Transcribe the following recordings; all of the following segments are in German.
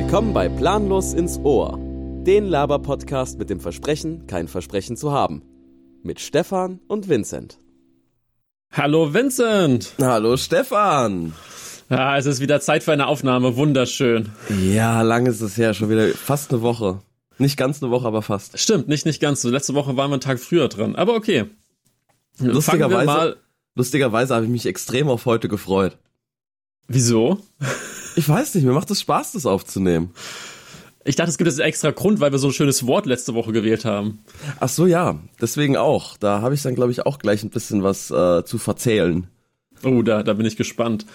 Willkommen bei Planlos ins Ohr, den Laber-Podcast mit dem Versprechen, kein Versprechen zu haben. Mit Stefan und Vincent. Hallo Vincent! Hallo Stefan! Ja, es ist wieder Zeit für eine Aufnahme, wunderschön. Ja, lang ist es her, schon wieder fast eine Woche. Nicht ganz eine Woche, aber fast. Stimmt, nicht, nicht ganz so. Letzte Woche waren wir einen Tag früher dran, aber okay. Lustigerweise, lustigerweise habe ich mich extrem auf heute gefreut. Wieso? Ich weiß nicht, mir macht es Spaß, das aufzunehmen. Ich dachte, es gibt jetzt einen extra Grund, weil wir so ein schönes Wort letzte Woche gewählt haben. Ach so, ja, deswegen auch. Da habe ich dann, glaube ich, auch gleich ein bisschen was äh, zu verzählen. Oh, da, da bin ich gespannt.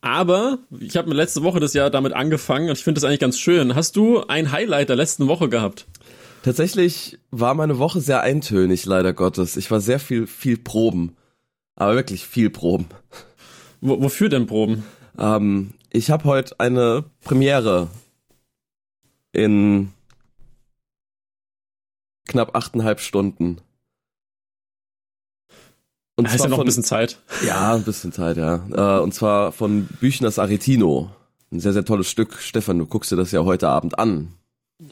Aber ich habe mir letzte Woche das Jahr damit angefangen und ich finde das eigentlich ganz schön. Hast du ein Highlight der letzten Woche gehabt? Tatsächlich war meine Woche sehr eintönig, leider Gottes. Ich war sehr viel, viel Proben. Aber wirklich viel Proben. W wofür denn Proben? Ähm, ich habe heute eine Premiere in knapp achteinhalb Stunden. Und da ist ja noch von, ein bisschen Zeit. Ja, ein bisschen Zeit, ja. Äh, und zwar von Büchners Aretino. Ein sehr, sehr tolles Stück. Stefan, du guckst dir das ja heute Abend an.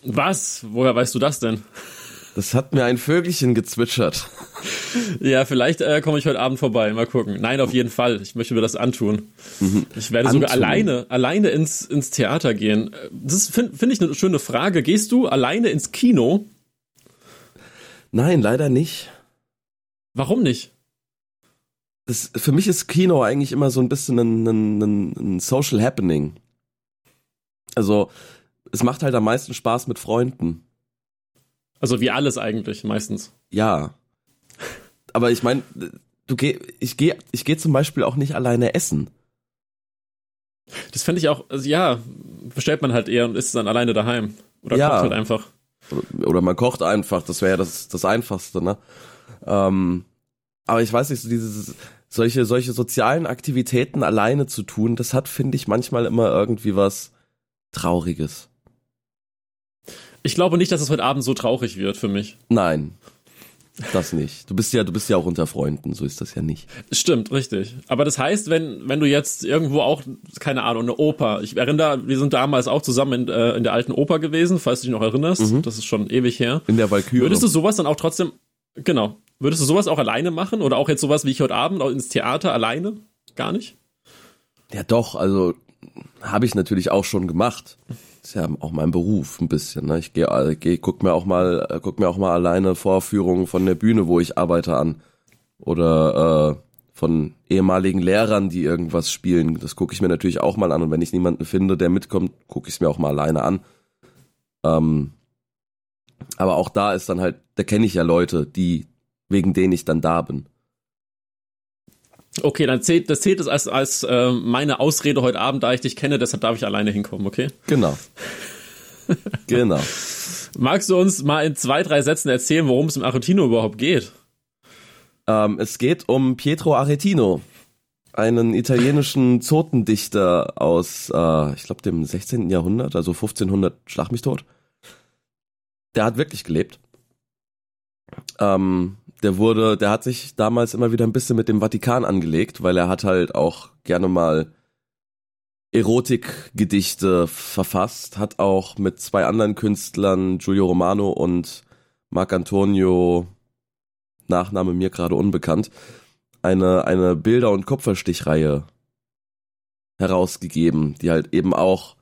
Was? Woher weißt du das denn? Das hat mir ein Vögelchen gezwitschert. Ja, vielleicht äh, komme ich heute Abend vorbei. Mal gucken. Nein, auf jeden Fall. Ich möchte mir das antun. Mhm. Ich werde antun. sogar alleine, alleine ins, ins Theater gehen. Das finde find ich eine schöne Frage. Gehst du alleine ins Kino? Nein, leider nicht. Warum nicht? Das, für mich ist Kino eigentlich immer so ein bisschen ein, ein, ein, ein Social Happening. Also, es macht halt am meisten Spaß mit Freunden. Also wie alles eigentlich meistens. Ja. Aber ich meine, du geh, ich gehe ich geh zum Beispiel auch nicht alleine essen. Das fände ich auch, also ja, bestellt man halt eher und isst dann alleine daheim. Oder ja. kocht halt einfach. Oder man kocht einfach, das wäre ja das, das Einfachste, ne? Ähm, aber ich weiß nicht, so dieses, solche, solche sozialen Aktivitäten alleine zu tun, das hat, finde ich, manchmal immer irgendwie was Trauriges. Ich glaube nicht, dass es heute Abend so traurig wird für mich. Nein. Das nicht. Du bist ja, du bist ja auch unter Freunden, so ist das ja nicht. Stimmt, richtig. Aber das heißt, wenn, wenn du jetzt irgendwo auch, keine Ahnung, eine Oper, ich erinnere, wir sind damals auch zusammen in, äh, in der alten Oper gewesen, falls du dich noch erinnerst. Mhm. Das ist schon ewig her. In der Valkyrie. Würdest du sowas dann auch trotzdem, genau, würdest du sowas auch alleine machen? Oder auch jetzt sowas wie ich heute Abend auch ins Theater alleine? Gar nicht? Ja, doch, also habe ich natürlich auch schon gemacht ist ja auch mein Beruf ein bisschen. Ne? Ich gehe, geh, guck mir auch mal, äh, guck mir auch mal alleine Vorführungen von der Bühne, wo ich arbeite, an oder äh, von ehemaligen Lehrern, die irgendwas spielen. Das gucke ich mir natürlich auch mal an. Und wenn ich niemanden finde, der mitkommt, gucke ich es mir auch mal alleine an. Ähm, aber auch da ist dann halt, da kenne ich ja Leute, die wegen denen ich dann da bin. Okay, dann zählt, das zählt es als, als äh, meine Ausrede heute Abend, da ich dich kenne, deshalb darf ich alleine hinkommen, okay? Genau. genau. Magst du uns mal in zwei, drei Sätzen erzählen, worum es im Aretino überhaupt geht? Ähm, es geht um Pietro Aretino, einen italienischen Zotendichter aus, äh, ich glaube, dem 16. Jahrhundert, also 1500, schlag mich tot. Der hat wirklich gelebt. Ähm, der wurde, der hat sich damals immer wieder ein bisschen mit dem Vatikan angelegt, weil er hat halt auch gerne mal Erotikgedichte verfasst, hat auch mit zwei anderen Künstlern, Giulio Romano und Marc Antonio, Nachname mir gerade unbekannt, eine, eine Bilder- und Kupferstichreihe herausgegeben, die halt eben auch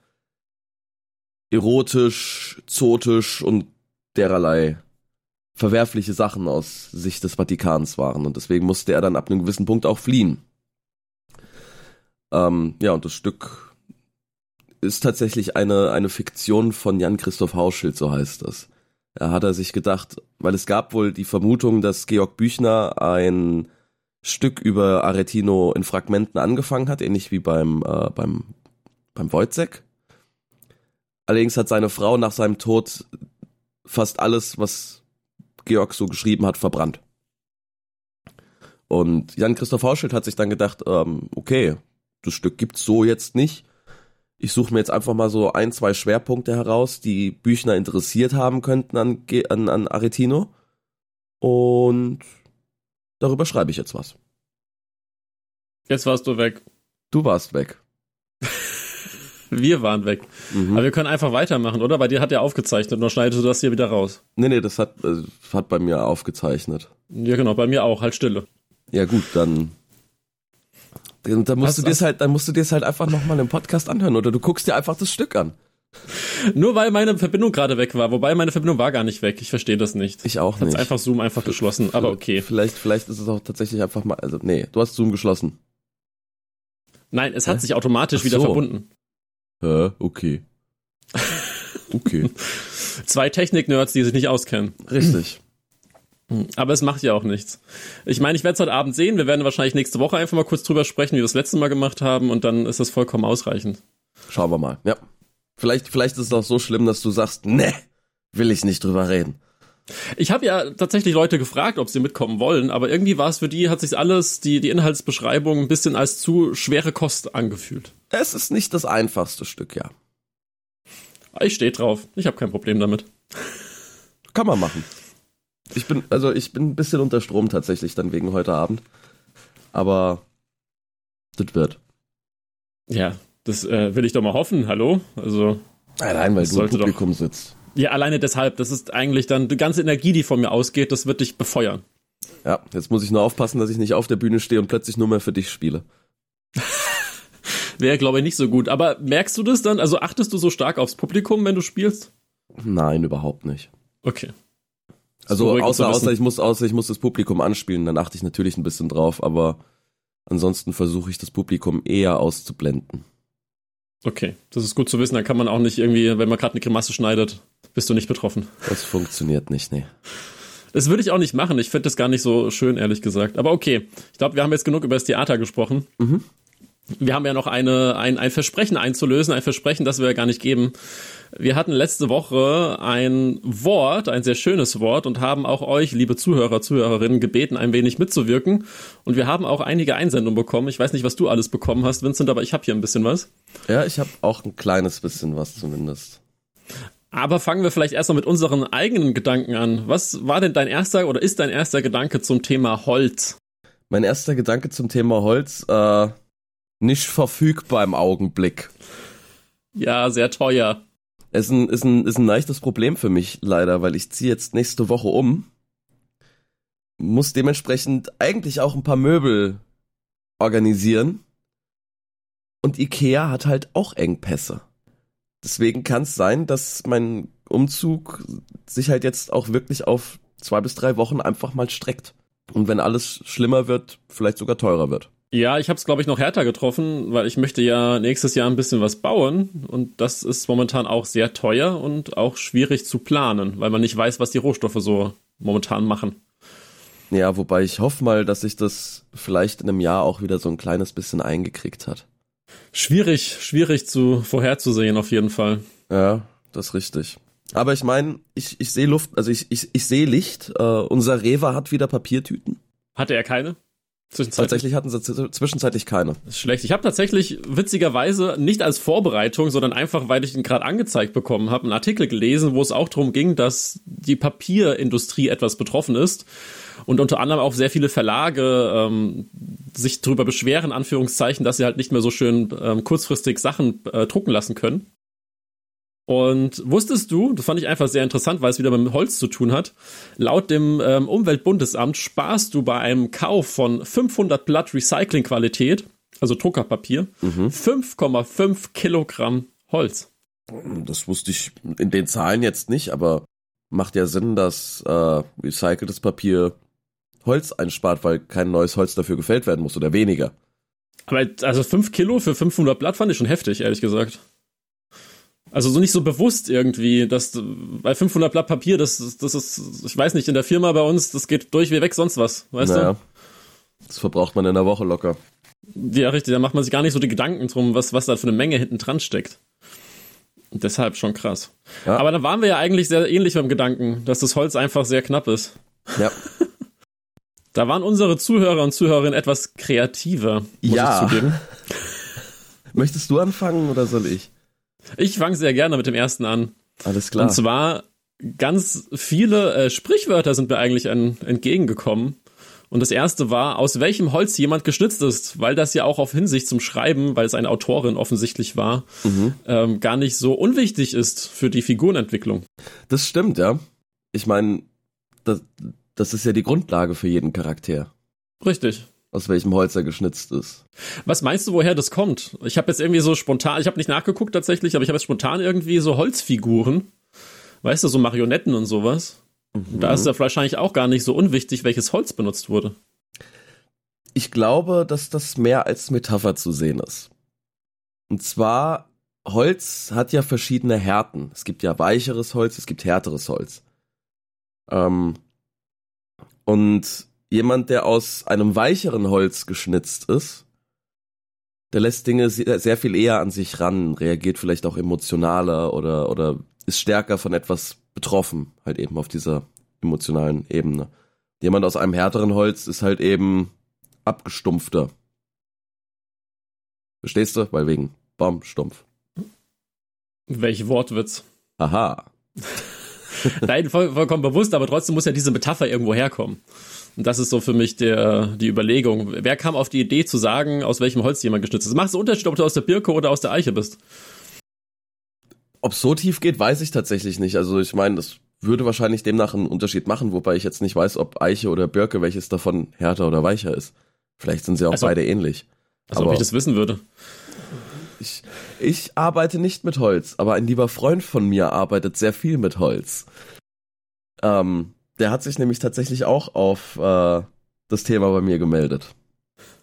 erotisch, zotisch und dererlei verwerfliche Sachen aus Sicht des Vatikans waren und deswegen musste er dann ab einem gewissen Punkt auch fliehen. Ähm, ja, und das Stück ist tatsächlich eine, eine Fiktion von Jan Christoph Hauschild, so heißt das. Da hat er sich gedacht, weil es gab wohl die Vermutung, dass Georg Büchner ein Stück über Aretino in Fragmenten angefangen hat, ähnlich wie beim, äh, beim, beim Wojcek. Allerdings hat seine Frau nach seinem Tod fast alles, was Georg so geschrieben hat, verbrannt. Und Jan-Christoph Hauschild hat sich dann gedacht, ähm, okay, das Stück gibt's so jetzt nicht. Ich suche mir jetzt einfach mal so ein, zwei Schwerpunkte heraus, die Büchner interessiert haben könnten an, an, an Aretino. Und darüber schreibe ich jetzt was. Jetzt warst du weg. Du warst weg. Wir waren weg. Mhm. Aber wir können einfach weitermachen, oder? Bei dir hat er aufgezeichnet und dann schneidest du das hier wieder raus. Nee, nee, das hat, äh, hat bei mir aufgezeichnet. Ja, genau, bei mir auch, halt Stille. Ja, gut, dann. Dann musst was, du dir halt, dann musst du dir halt einfach nochmal im Podcast anhören oder du guckst dir einfach das Stück an. Nur weil meine Verbindung gerade weg war, wobei meine Verbindung war gar nicht weg. Ich verstehe das nicht. Ich auch nicht. Hat's einfach Zoom einfach geschlossen, aber okay. Vielleicht, vielleicht ist es auch tatsächlich einfach mal, also nee, du hast Zoom geschlossen. Nein, es hat Hä? sich automatisch so. wieder verbunden. Hä? Okay. Okay. Zwei Technik-Nerds, die sich nicht auskennen. Richtig. Aber es macht ja auch nichts. Ich meine, ich werde es heute Abend sehen. Wir werden wahrscheinlich nächste Woche einfach mal kurz drüber sprechen, wie wir das letzte Mal gemacht haben, und dann ist das vollkommen ausreichend. Schauen wir mal. Ja. Vielleicht, vielleicht ist es auch so schlimm, dass du sagst, ne, will ich nicht drüber reden. Ich habe ja tatsächlich Leute gefragt, ob sie mitkommen wollen, aber irgendwie war es für die, hat sich alles, die, die Inhaltsbeschreibung ein bisschen als zu schwere Kost angefühlt. Es ist nicht das einfachste Stück, ja. Ich stehe drauf. Ich habe kein Problem damit. Kann man machen. Ich bin, also ich bin ein bisschen unter Strom tatsächlich dann wegen heute Abend. Aber das wird. Ja, das äh, will ich doch mal hoffen. Hallo? Also. Nein, weil du im Publikum doch... sitzt. Ja, alleine deshalb. Das ist eigentlich dann die ganze Energie, die von mir ausgeht, das wird dich befeuern. Ja, jetzt muss ich nur aufpassen, dass ich nicht auf der Bühne stehe und plötzlich nur mehr für dich spiele. Wäre, glaube ich, nicht so gut. Aber merkst du das dann? Also achtest du so stark aufs Publikum, wenn du spielst? Nein, überhaupt nicht. Okay. Also außer, außer ich muss, außer ich muss das Publikum anspielen, dann achte ich natürlich ein bisschen drauf, aber ansonsten versuche ich das Publikum eher auszublenden. Okay, das ist gut zu wissen. Dann kann man auch nicht irgendwie, wenn man gerade eine Grimasse schneidet, bist du nicht betroffen. Das funktioniert nicht, nee. Das würde ich auch nicht machen. Ich finde das gar nicht so schön, ehrlich gesagt. Aber okay, ich glaube, wir haben jetzt genug über das Theater gesprochen. Mhm wir haben ja noch eine, ein, ein Versprechen einzulösen, ein Versprechen, das wir ja gar nicht geben. Wir hatten letzte Woche ein Wort, ein sehr schönes Wort und haben auch euch, liebe Zuhörer, Zuhörerinnen, gebeten, ein wenig mitzuwirken. Und wir haben auch einige Einsendungen bekommen. Ich weiß nicht, was du alles bekommen hast, Vincent, aber ich habe hier ein bisschen was. Ja, ich habe auch ein kleines bisschen was zumindest. Aber fangen wir vielleicht erstmal mit unseren eigenen Gedanken an. Was war denn dein erster oder ist dein erster Gedanke zum Thema Holz? Mein erster Gedanke zum Thema Holz, äh, nicht verfügbar im Augenblick. Ja, sehr teuer. Ist ein, ist ein, ist ein leichtes Problem für mich leider, weil ich ziehe jetzt nächste Woche um. Muss dementsprechend eigentlich auch ein paar Möbel organisieren. Und Ikea hat halt auch Engpässe. Deswegen kann es sein, dass mein Umzug sich halt jetzt auch wirklich auf zwei bis drei Wochen einfach mal streckt. Und wenn alles schlimmer wird, vielleicht sogar teurer wird. Ja, ich habe es, glaube ich, noch härter getroffen, weil ich möchte ja nächstes Jahr ein bisschen was bauen und das ist momentan auch sehr teuer und auch schwierig zu planen, weil man nicht weiß, was die Rohstoffe so momentan machen. Ja, wobei ich hoffe mal, dass sich das vielleicht in einem Jahr auch wieder so ein kleines bisschen eingekriegt hat. Schwierig, schwierig zu vorherzusehen auf jeden Fall. Ja, das ist richtig. Aber ich meine, ich, ich sehe Luft, also ich, ich, ich sehe Licht. Äh, unser Rewe hat wieder Papiertüten. Hatte er keine? Tatsächlich hatten sie zwischenzeitlich keine. Das ist schlecht. Ich habe tatsächlich witzigerweise nicht als Vorbereitung, sondern einfach, weil ich ihn gerade angezeigt bekommen habe, einen Artikel gelesen, wo es auch darum ging, dass die Papierindustrie etwas betroffen ist und unter anderem auch sehr viele Verlage ähm, sich darüber beschweren, Anführungszeichen, dass sie halt nicht mehr so schön ähm, kurzfristig Sachen äh, drucken lassen können. Und wusstest du, das fand ich einfach sehr interessant, weil es wieder mit Holz zu tun hat, laut dem ähm, Umweltbundesamt sparst du bei einem Kauf von 500 Blatt Recyclingqualität, also Druckerpapier, mhm. 5,5 Kilogramm Holz. Das wusste ich in den Zahlen jetzt nicht, aber macht ja Sinn, dass äh, recyceltes Papier Holz einspart, weil kein neues Holz dafür gefällt werden muss oder weniger. Aber also 5 Kilo für 500 Blatt fand ich schon heftig, ehrlich gesagt. Also so nicht so bewusst irgendwie, dass bei 500 Blatt Papier, das, das ist, ich weiß nicht, in der Firma bei uns, das geht durch wie weg sonst was, weißt naja, du? Das verbraucht man in der Woche locker. Ja, richtig, da macht man sich gar nicht so die Gedanken drum, was, was da für eine Menge hinten dran steckt. Deshalb schon krass. Ja. Aber da waren wir ja eigentlich sehr ähnlich beim Gedanken, dass das Holz einfach sehr knapp ist. Ja. da waren unsere Zuhörer und Zuhörerinnen etwas kreativer, muss ja. ich zugeben. Möchtest du anfangen oder soll ich? Ich fange sehr gerne mit dem ersten an. Alles klar. Und zwar ganz viele äh, Sprichwörter sind mir eigentlich an, entgegengekommen. Und das erste war, aus welchem Holz jemand geschnitzt ist, weil das ja auch auf Hinsicht zum Schreiben, weil es eine Autorin offensichtlich war, mhm. ähm, gar nicht so unwichtig ist für die Figurenentwicklung. Das stimmt, ja. Ich meine, das, das ist ja die Grundlage für jeden Charakter. Richtig. Aus welchem Holz er geschnitzt ist. Was meinst du, woher das kommt? Ich habe jetzt irgendwie so spontan, ich habe nicht nachgeguckt tatsächlich, aber ich habe jetzt spontan irgendwie so Holzfiguren. Weißt du, so Marionetten und sowas. Mhm. Da ist ja wahrscheinlich auch gar nicht so unwichtig, welches Holz benutzt wurde. Ich glaube, dass das mehr als Metapher zu sehen ist. Und zwar, Holz hat ja verschiedene Härten. Es gibt ja weicheres Holz, es gibt härteres Holz. Ähm, und jemand, der aus einem weicheren Holz geschnitzt ist, der lässt Dinge sehr viel eher an sich ran, reagiert vielleicht auch emotionaler oder, oder ist stärker von etwas betroffen, halt eben auf dieser emotionalen Ebene. Jemand aus einem härteren Holz ist halt eben abgestumpfter. Verstehst du? Weil wegen Baumstumpf. Welche Wortwitz? Aha. Nein, voll, vollkommen bewusst, aber trotzdem muss ja diese Metapher irgendwo herkommen. Und das ist so für mich der, die Überlegung. Wer kam auf die Idee zu sagen, aus welchem Holz jemand geschnitzt ist? Macht es einen Unterschied, ob du aus der Birke oder aus der Eiche bist? Ob es so tief geht, weiß ich tatsächlich nicht. Also ich meine, das würde wahrscheinlich demnach einen Unterschied machen, wobei ich jetzt nicht weiß, ob Eiche oder Birke, welches davon härter oder weicher ist. Vielleicht sind sie auch also, beide ähnlich. Als ob ich das wissen würde. Ich, ich arbeite nicht mit Holz, aber ein lieber Freund von mir arbeitet sehr viel mit Holz. Ähm, der hat sich nämlich tatsächlich auch auf äh, das Thema bei mir gemeldet.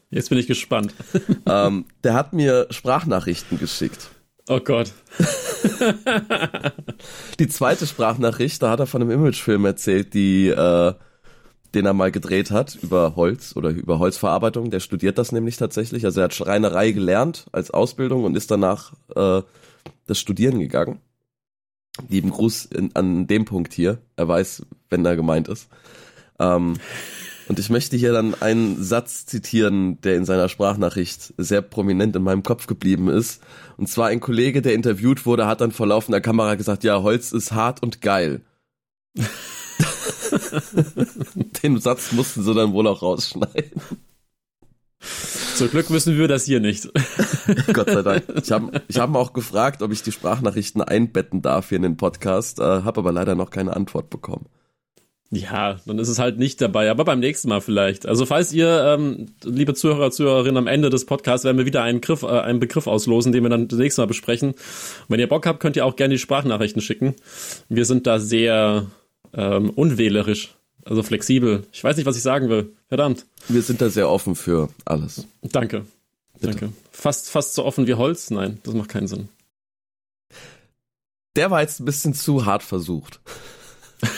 Jetzt bin ich gespannt. ähm, der hat mir Sprachnachrichten geschickt. Oh Gott. die zweite Sprachnachricht, da hat er von einem Imagefilm erzählt, die, äh, den er mal gedreht hat über Holz oder über Holzverarbeitung. Der studiert das nämlich tatsächlich. Also er hat Schreinerei gelernt als Ausbildung und ist danach äh, das Studieren gegangen. Lieben Gruß in, an dem Punkt hier. Er weiß, wenn er gemeint ist. Ähm, und ich möchte hier dann einen Satz zitieren, der in seiner Sprachnachricht sehr prominent in meinem Kopf geblieben ist. Und zwar ein Kollege, der interviewt wurde, hat dann vor laufender Kamera gesagt, ja, Holz ist hart und geil. Den Satz mussten sie dann wohl auch rausschneiden. Zum Glück wissen wir das hier nicht. Gott sei Dank. Ich habe ich hab auch gefragt, ob ich die Sprachnachrichten einbetten darf hier in den Podcast, äh, habe aber leider noch keine Antwort bekommen. Ja, dann ist es halt nicht dabei, aber beim nächsten Mal vielleicht. Also falls ihr, ähm, liebe Zuhörer, Zuhörerinnen, am Ende des Podcasts werden wir wieder einen, Griff, äh, einen Begriff auslosen, den wir dann das nächste Mal besprechen. Und wenn ihr Bock habt, könnt ihr auch gerne die Sprachnachrichten schicken. Wir sind da sehr ähm, unwählerisch, also flexibel. Ich weiß nicht, was ich sagen will. Verdammt. Wir sind da sehr offen für alles. Danke. Bitte. Danke. Fast, fast so offen wie Holz? Nein, das macht keinen Sinn. Der war jetzt ein bisschen zu hart versucht.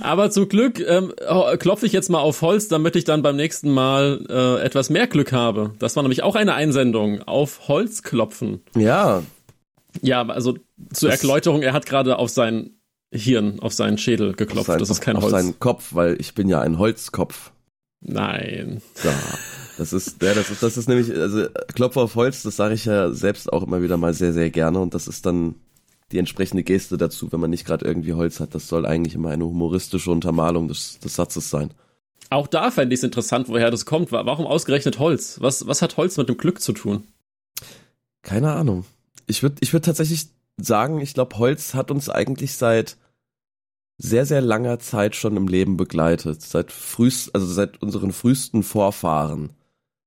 Aber zum Glück ähm, klopfe ich jetzt mal auf Holz, damit ich dann beim nächsten Mal äh, etwas mehr Glück habe. Das war nämlich auch eine Einsendung. Auf Holz klopfen. Ja. Ja, also zur das Erläuterung, er hat gerade auf sein Hirn, auf seinen Schädel geklopft. Sein, das ist kein auf Holz. Auf seinen Kopf, weil ich bin ja ein Holzkopf. Nein. Ja. Das ist, ja, das ist, das ist nämlich, also Klopfer auf Holz, das sage ich ja selbst auch immer wieder mal sehr, sehr gerne und das ist dann die entsprechende Geste dazu, wenn man nicht gerade irgendwie Holz hat. Das soll eigentlich immer eine humoristische Untermalung des, des Satzes sein. Auch da fände ich es interessant, woher das kommt. Warum ausgerechnet Holz? Was, was hat Holz mit dem Glück zu tun? Keine Ahnung. Ich würde ich würd tatsächlich sagen, ich glaube, Holz hat uns eigentlich seit sehr, sehr langer Zeit schon im Leben begleitet. Seit frühst, also seit unseren frühesten Vorfahren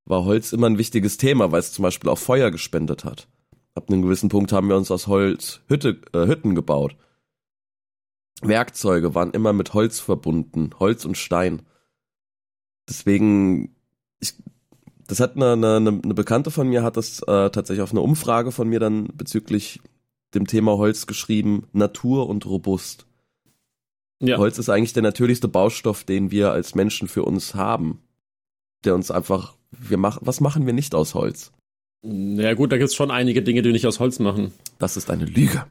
war Holz immer ein wichtiges Thema, weil es zum Beispiel auch Feuer gespendet hat. Ab einem gewissen Punkt haben wir uns aus Holz Hütte, äh, Hütten gebaut. Werkzeuge waren immer mit Holz verbunden, Holz und Stein. Deswegen, ich, das hat eine, eine, eine Bekannte von mir hat das äh, tatsächlich auf eine Umfrage von mir dann bezüglich dem Thema Holz geschrieben, Natur und robust. Ja. Holz ist eigentlich der natürlichste Baustoff, den wir als Menschen für uns haben. Der uns einfach, wir machen, was machen wir nicht aus Holz? Ja gut, da gibt es schon einige Dinge, die nicht aus Holz machen. Das ist eine Lüge.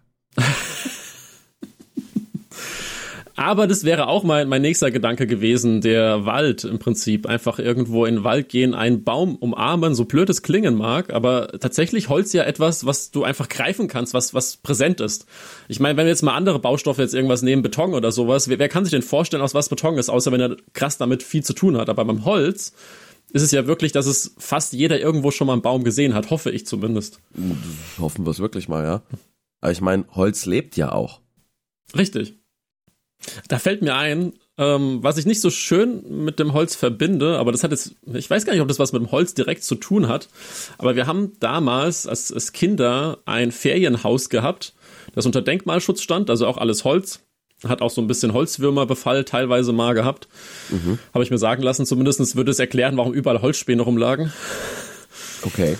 Aber das wäre auch mein, mein nächster Gedanke gewesen, der Wald im Prinzip. Einfach irgendwo in den Wald gehen, einen Baum umarmen, so blöd es klingen mag, aber tatsächlich Holz ja etwas, was du einfach greifen kannst, was, was präsent ist. Ich meine, wenn wir jetzt mal andere Baustoffe jetzt irgendwas nehmen, Beton oder sowas, wer, wer kann sich denn vorstellen, aus was Beton ist, außer wenn er krass damit viel zu tun hat. Aber beim Holz ist es ja wirklich, dass es fast jeder irgendwo schon mal einen Baum gesehen hat, hoffe ich zumindest. Hoffen wir es wirklich mal, ja. Aber ich meine, Holz lebt ja auch. Richtig. Da fällt mir ein, ähm, was ich nicht so schön mit dem Holz verbinde, aber das hat jetzt, ich weiß gar nicht, ob das was mit dem Holz direkt zu tun hat, aber wir haben damals als, als Kinder ein Ferienhaus gehabt, das unter Denkmalschutz stand, also auch alles Holz. Hat auch so ein bisschen Holzwürmerbefall teilweise mal gehabt. Mhm. Habe ich mir sagen lassen, zumindest würde es erklären, warum überall Holzspäne rumlagen. Okay.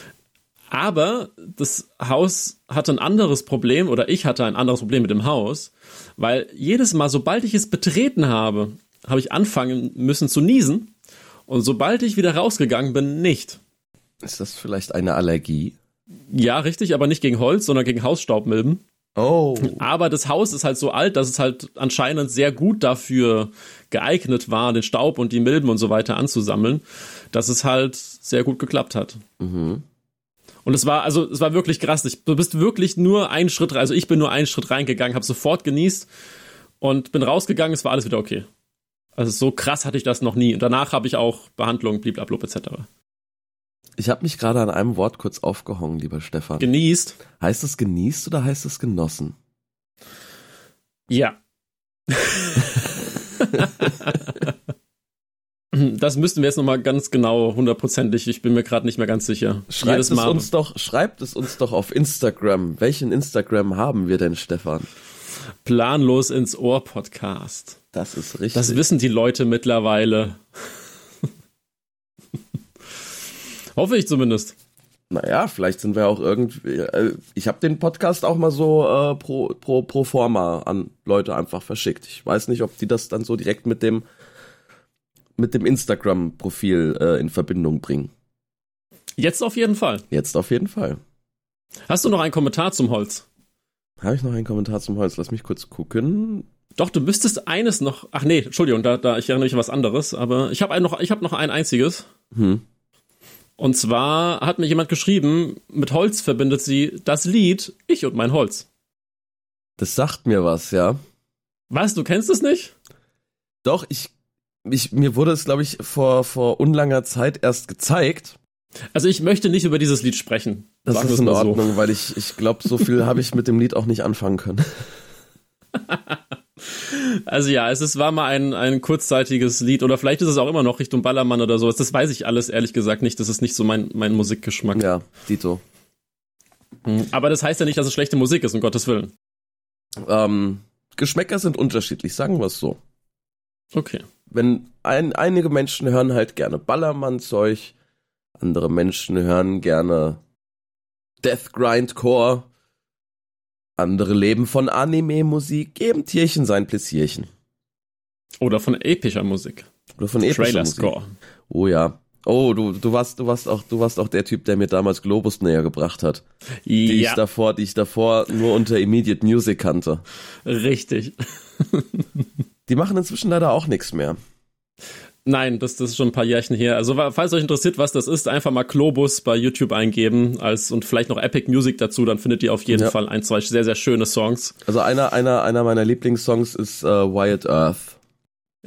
Aber das Haus hatte ein anderes Problem oder ich hatte ein anderes Problem mit dem Haus, weil jedes Mal, sobald ich es betreten habe, habe ich anfangen müssen zu niesen und sobald ich wieder rausgegangen bin, nicht. Ist das vielleicht eine Allergie? Ja, richtig, aber nicht gegen Holz, sondern gegen Hausstaubmilben. Oh. Aber das Haus ist halt so alt, dass es halt anscheinend sehr gut dafür geeignet war, den Staub und die Milben und so weiter anzusammeln, dass es halt sehr gut geklappt hat. Mhm. Und es war, also es war wirklich krass. Ich, du bist wirklich nur einen Schritt, also ich bin nur einen Schritt reingegangen, habe sofort genießt und bin rausgegangen, es war alles wieder okay. Also so krass hatte ich das noch nie. Und danach habe ich auch Behandlung, bliblablub etc. Ich habe mich gerade an einem Wort kurz aufgehangen, lieber Stefan. Genießt. Heißt es genießt oder heißt es genossen? Ja. Das müssten wir jetzt nochmal ganz genau, hundertprozentig, ich bin mir gerade nicht mehr ganz sicher. Schreibt es, uns doch, schreibt es uns doch auf Instagram. Welchen Instagram haben wir denn, Stefan? Planlos ins Ohr Podcast. Das ist richtig. Das wissen die Leute mittlerweile. Hoffe ich zumindest. Naja, vielleicht sind wir auch irgendwie. Äh, ich habe den Podcast auch mal so äh, pro, pro, pro forma an Leute einfach verschickt. Ich weiß nicht, ob die das dann so direkt mit dem mit dem Instagram-Profil äh, in Verbindung bringen. Jetzt auf jeden Fall. Jetzt auf jeden Fall. Hast du noch einen Kommentar zum Holz? Habe ich noch einen Kommentar zum Holz? Lass mich kurz gucken. Doch, du müsstest eines noch. Ach nee, Entschuldigung, da, da ich erinnere mich an was anderes, aber ich habe noch, ich habe noch ein einziges. Hm. Und zwar hat mir jemand geschrieben, mit Holz verbindet sie das Lied Ich und mein Holz. Das sagt mir was, ja. Was, du kennst es nicht? Doch, ich ich, mir wurde es, glaube ich, vor, vor unlanger Zeit erst gezeigt. Also ich möchte nicht über dieses Lied sprechen. Das ist in Ordnung, so. weil ich, ich glaube, so viel habe ich mit dem Lied auch nicht anfangen können. Also ja, es ist, war mal ein, ein kurzzeitiges Lied oder vielleicht ist es auch immer noch Richtung Ballermann oder sowas. Das weiß ich alles ehrlich gesagt nicht. Das ist nicht so mein, mein Musikgeschmack. Ja, Dito. Hm, aber das heißt ja nicht, dass es schlechte Musik ist, um Gottes Willen. Ähm, Geschmäcker sind unterschiedlich, sagen wir es so. Okay wenn ein, einige Menschen hören halt gerne Ballermann-Zeug, andere Menschen hören gerne Death Grindcore, andere leben von Anime-Musik, geben Tierchen sein Pläsierchen. Oder von epischer Musik. Oder von epischer Trailer Musik. Score. Oh ja. Oh, du, du warst, du warst auch, du warst auch der Typ, der mir damals Globus näher gebracht hat. Ja. Die ich davor, die ich davor nur unter Immediate Music kannte. Richtig. Die machen inzwischen leider auch nichts mehr. Nein, das, das ist schon ein paar Jährchen her. Also falls euch interessiert, was das ist, einfach mal Globus bei YouTube eingeben als und vielleicht noch Epic Music dazu, dann findet ihr auf jeden ja. Fall ein, zwei sehr, sehr schöne Songs. Also einer, einer, einer meiner Lieblingssongs ist uh, Wyatt Earth.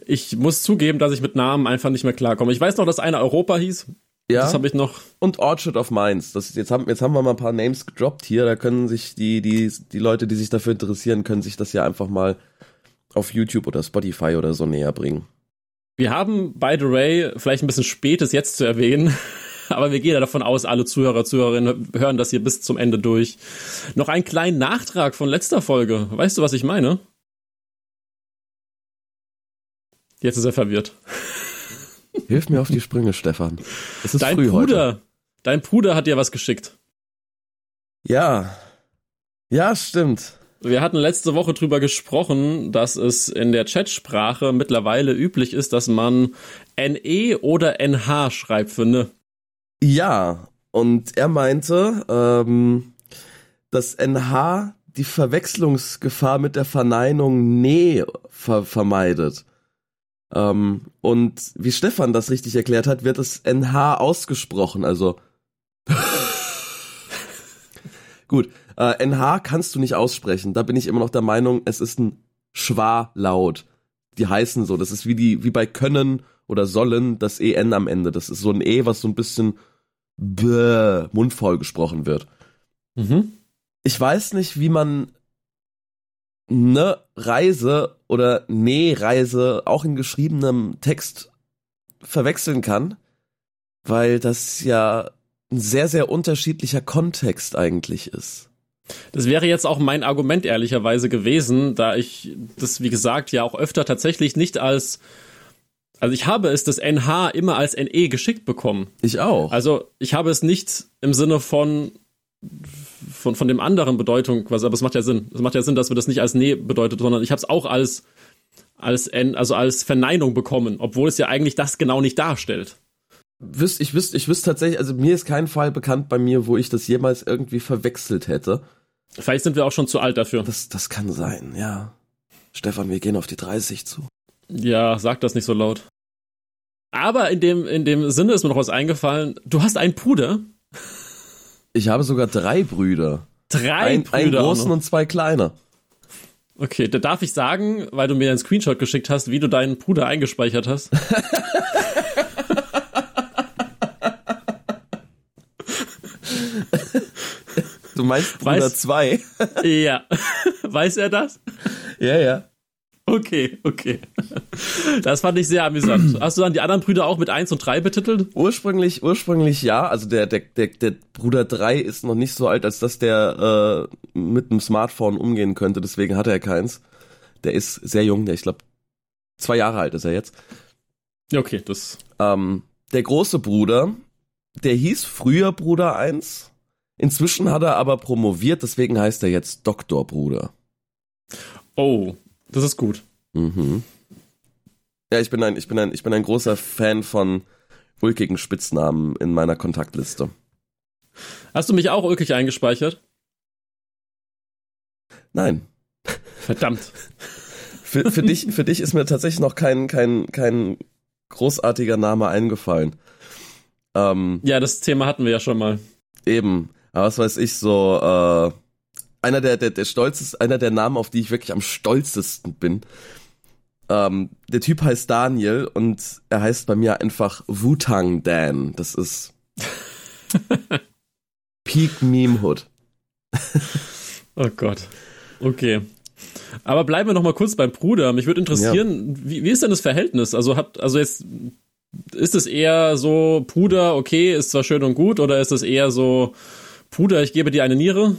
Ich muss zugeben, dass ich mit Namen einfach nicht mehr klarkomme. Ich weiß noch, dass einer Europa hieß. Ja. Das habe ich noch. Und Orchard of Minds. Das, jetzt, haben, jetzt haben wir mal ein paar Names gedroppt hier. Da können sich die, die, die Leute, die sich dafür interessieren, können sich das ja einfach mal auf YouTube oder Spotify oder so näher bringen. Wir haben, by the way, vielleicht ein bisschen spätes jetzt zu erwähnen, aber wir gehen ja davon aus, alle Zuhörer, Zuhörerinnen hören das hier bis zum Ende durch. Noch einen kleinen Nachtrag von letzter Folge. Weißt du, was ich meine? Jetzt ist er verwirrt. Hilf mir auf die Sprünge, Stefan. Es ist dein früh Bruder, heute. Dein Bruder hat dir was geschickt. Ja. Ja, stimmt. Wir hatten letzte Woche drüber gesprochen, dass es in der Chatsprache mittlerweile üblich ist, dass man NE oder NH schreibt ne. Ja, und er meinte, ähm, das NH die Verwechslungsgefahr mit der Verneinung nee ver vermeidet. Ähm, und wie Stefan das richtig erklärt hat, wird es NH ausgesprochen, also Gut, äh, NH kannst du nicht aussprechen. Da bin ich immer noch der Meinung, es ist ein Schwa-Laut. Die heißen so. Das ist wie die, wie bei können oder sollen das EN am Ende. Das ist so ein E, was so ein bisschen bäh, mundvoll gesprochen wird. Mhm. Ich weiß nicht, wie man ne Reise oder ne Reise auch in geschriebenem Text verwechseln kann, weil das ja ein sehr, sehr unterschiedlicher Kontext eigentlich ist. Das wäre jetzt auch mein Argument ehrlicherweise gewesen, da ich das, wie gesagt, ja auch öfter tatsächlich nicht als also ich habe es das NH immer als NE geschickt bekommen. Ich auch. Also ich habe es nicht im Sinne von von, von dem anderen Bedeutung, quasi, aber es macht ja Sinn. Es macht ja Sinn, dass wir das nicht als Ne bedeutet, sondern ich habe es auch als als N, also als Verneinung bekommen, obwohl es ja eigentlich das genau nicht darstellt wüsste, ich wüsste, ich wüsste tatsächlich, also mir ist kein Fall bekannt bei mir, wo ich das jemals irgendwie verwechselt hätte. Vielleicht sind wir auch schon zu alt dafür. Das, das kann sein, ja. Stefan, wir gehen auf die 30 zu. Ja, sag das nicht so laut. Aber in dem, in dem Sinne ist mir noch was eingefallen. Du hast einen Bruder. Ich habe sogar drei Brüder. Drei ein, Brüder. Einen großen und zwei kleine. Okay, da darf ich sagen, weil du mir einen Screenshot geschickt hast, wie du deinen Bruder eingespeichert hast. Du meinst Bruder 2? ja. Weiß er das? Ja, ja. Okay, okay. Das fand ich sehr amüsant. Hast du dann die anderen Brüder auch mit 1 und 3 betitelt? Ursprünglich, ursprünglich ja. Also der, der, der, der Bruder 3 ist noch nicht so alt, als dass der äh, mit einem Smartphone umgehen könnte. Deswegen hat er keins. Der ist sehr jung, der ich glaube zwei Jahre alt ist er jetzt. Okay, das. Ähm, der große Bruder, der hieß früher Bruder 1 Inzwischen hat er aber promoviert, deswegen heißt er jetzt Doktorbruder. Oh, das ist gut. Mhm. Ja, ich bin ein, ich bin ein, ich bin ein großer Fan von ulkigen Spitznamen in meiner Kontaktliste. Hast du mich auch ulkig eingespeichert? Nein. Verdammt. für, für, dich, für dich ist mir tatsächlich noch kein, kein, kein großartiger Name eingefallen. Ähm, ja, das Thema hatten wir ja schon mal. Eben was weiß ich, so, äh, einer der, der, der stolzeste, einer der Namen, auf die ich wirklich am stolzesten bin. Ähm, der Typ heißt Daniel und er heißt bei mir einfach Wutang Dan. Das ist Peak Meme Hood. oh Gott. Okay. Aber bleiben wir noch mal kurz beim Bruder. Mich würde interessieren, ja. wie, wie ist denn das Verhältnis? Also hat, also jetzt, ist es eher so, Bruder, okay, ist zwar schön und gut, oder ist es eher so, Puder, ich gebe dir eine Niere.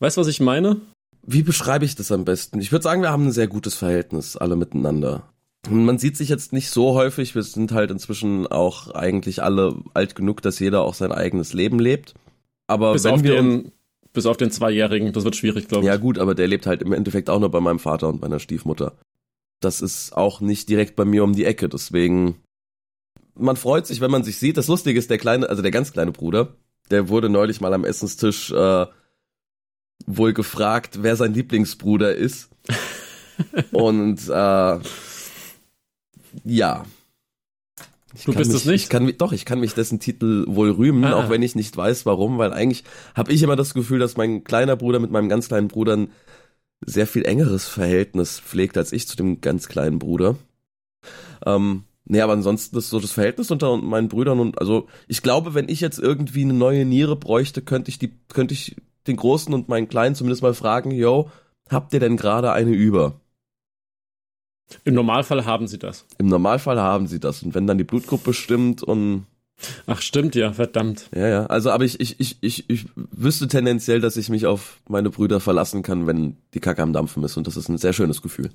Weißt du, was ich meine? Wie beschreibe ich das am besten? Ich würde sagen, wir haben ein sehr gutes Verhältnis, alle miteinander. Man sieht sich jetzt nicht so häufig, wir sind halt inzwischen auch eigentlich alle alt genug, dass jeder auch sein eigenes Leben lebt. Aber bis auf den, bis auf den Zweijährigen, das wird schwierig, glaube ich. Ja gut, aber der lebt halt im Endeffekt auch nur bei meinem Vater und meiner Stiefmutter. Das ist auch nicht direkt bei mir um die Ecke, deswegen man freut sich, wenn man sich sieht. Das Lustige ist, der kleine, also der ganz kleine Bruder, der wurde neulich mal am Essenstisch äh, wohl gefragt, wer sein Lieblingsbruder ist. Und äh, ja. Ich du bist mich, es nicht? Ich kann, doch, ich kann mich dessen Titel wohl rühmen, ah. auch wenn ich nicht weiß, warum, weil eigentlich habe ich immer das Gefühl, dass mein kleiner Bruder mit meinem ganz kleinen Bruder ein sehr viel engeres Verhältnis pflegt als ich zu dem ganz kleinen Bruder. Ähm, Nee, aber ansonsten ist so das Verhältnis unter meinen Brüdern und also ich glaube, wenn ich jetzt irgendwie eine neue Niere bräuchte, könnte ich die, könnte ich den Großen und meinen Kleinen zumindest mal fragen, yo, habt ihr denn gerade eine über? Im Normalfall haben sie das. Im Normalfall haben sie das. Und wenn dann die Blutgruppe stimmt und Ach stimmt, ja, verdammt. Ja, ja. Also, aber ich, ich, ich, ich, ich wüsste tendenziell, dass ich mich auf meine Brüder verlassen kann, wenn die Kacke am Dampfen ist. Und das ist ein sehr schönes Gefühl.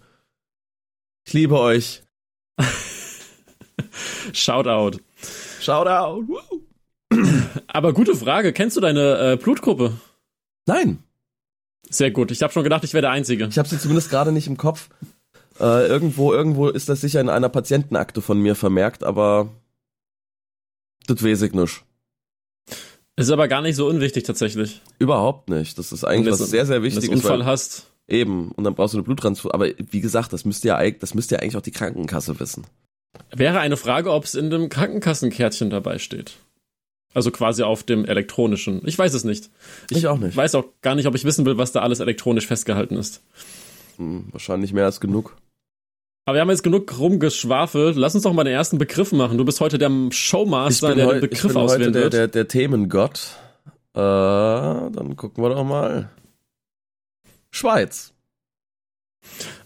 Ich liebe euch. Shoutout. Shoutout. Aber gute Frage. Kennst du deine äh, Blutgruppe? Nein. Sehr gut. Ich habe schon gedacht, ich wäre der Einzige. Ich habe sie zumindest gerade nicht im Kopf. Äh, irgendwo, irgendwo ist das sicher in einer Patientenakte von mir vermerkt, aber das weiß ich nicht. Ist aber gar nicht so unwichtig tatsächlich. Überhaupt nicht. Das ist eigentlich was sehr, sehr Wichtiges. Wenn du einen Unfall hast. Eben. Und dann brauchst du eine Bluttransfusion. Aber wie gesagt, das müsste ja, das müsste ja eigentlich auch die Krankenkasse wissen. Wäre eine Frage, ob es in dem Krankenkassenkärtchen dabei steht. Also quasi auf dem elektronischen. Ich weiß es nicht. Ich, ich auch nicht. weiß auch gar nicht, ob ich wissen will, was da alles elektronisch festgehalten ist. Hm, wahrscheinlich mehr als genug. Aber wir haben jetzt genug rumgeschwafelt. Lass uns doch mal den ersten Begriff machen. Du bist heute der Showmaster, der den Begriff ich bin auswählen heute wird. Der, der, der Themengott. Äh, dann gucken wir doch mal. Schweiz.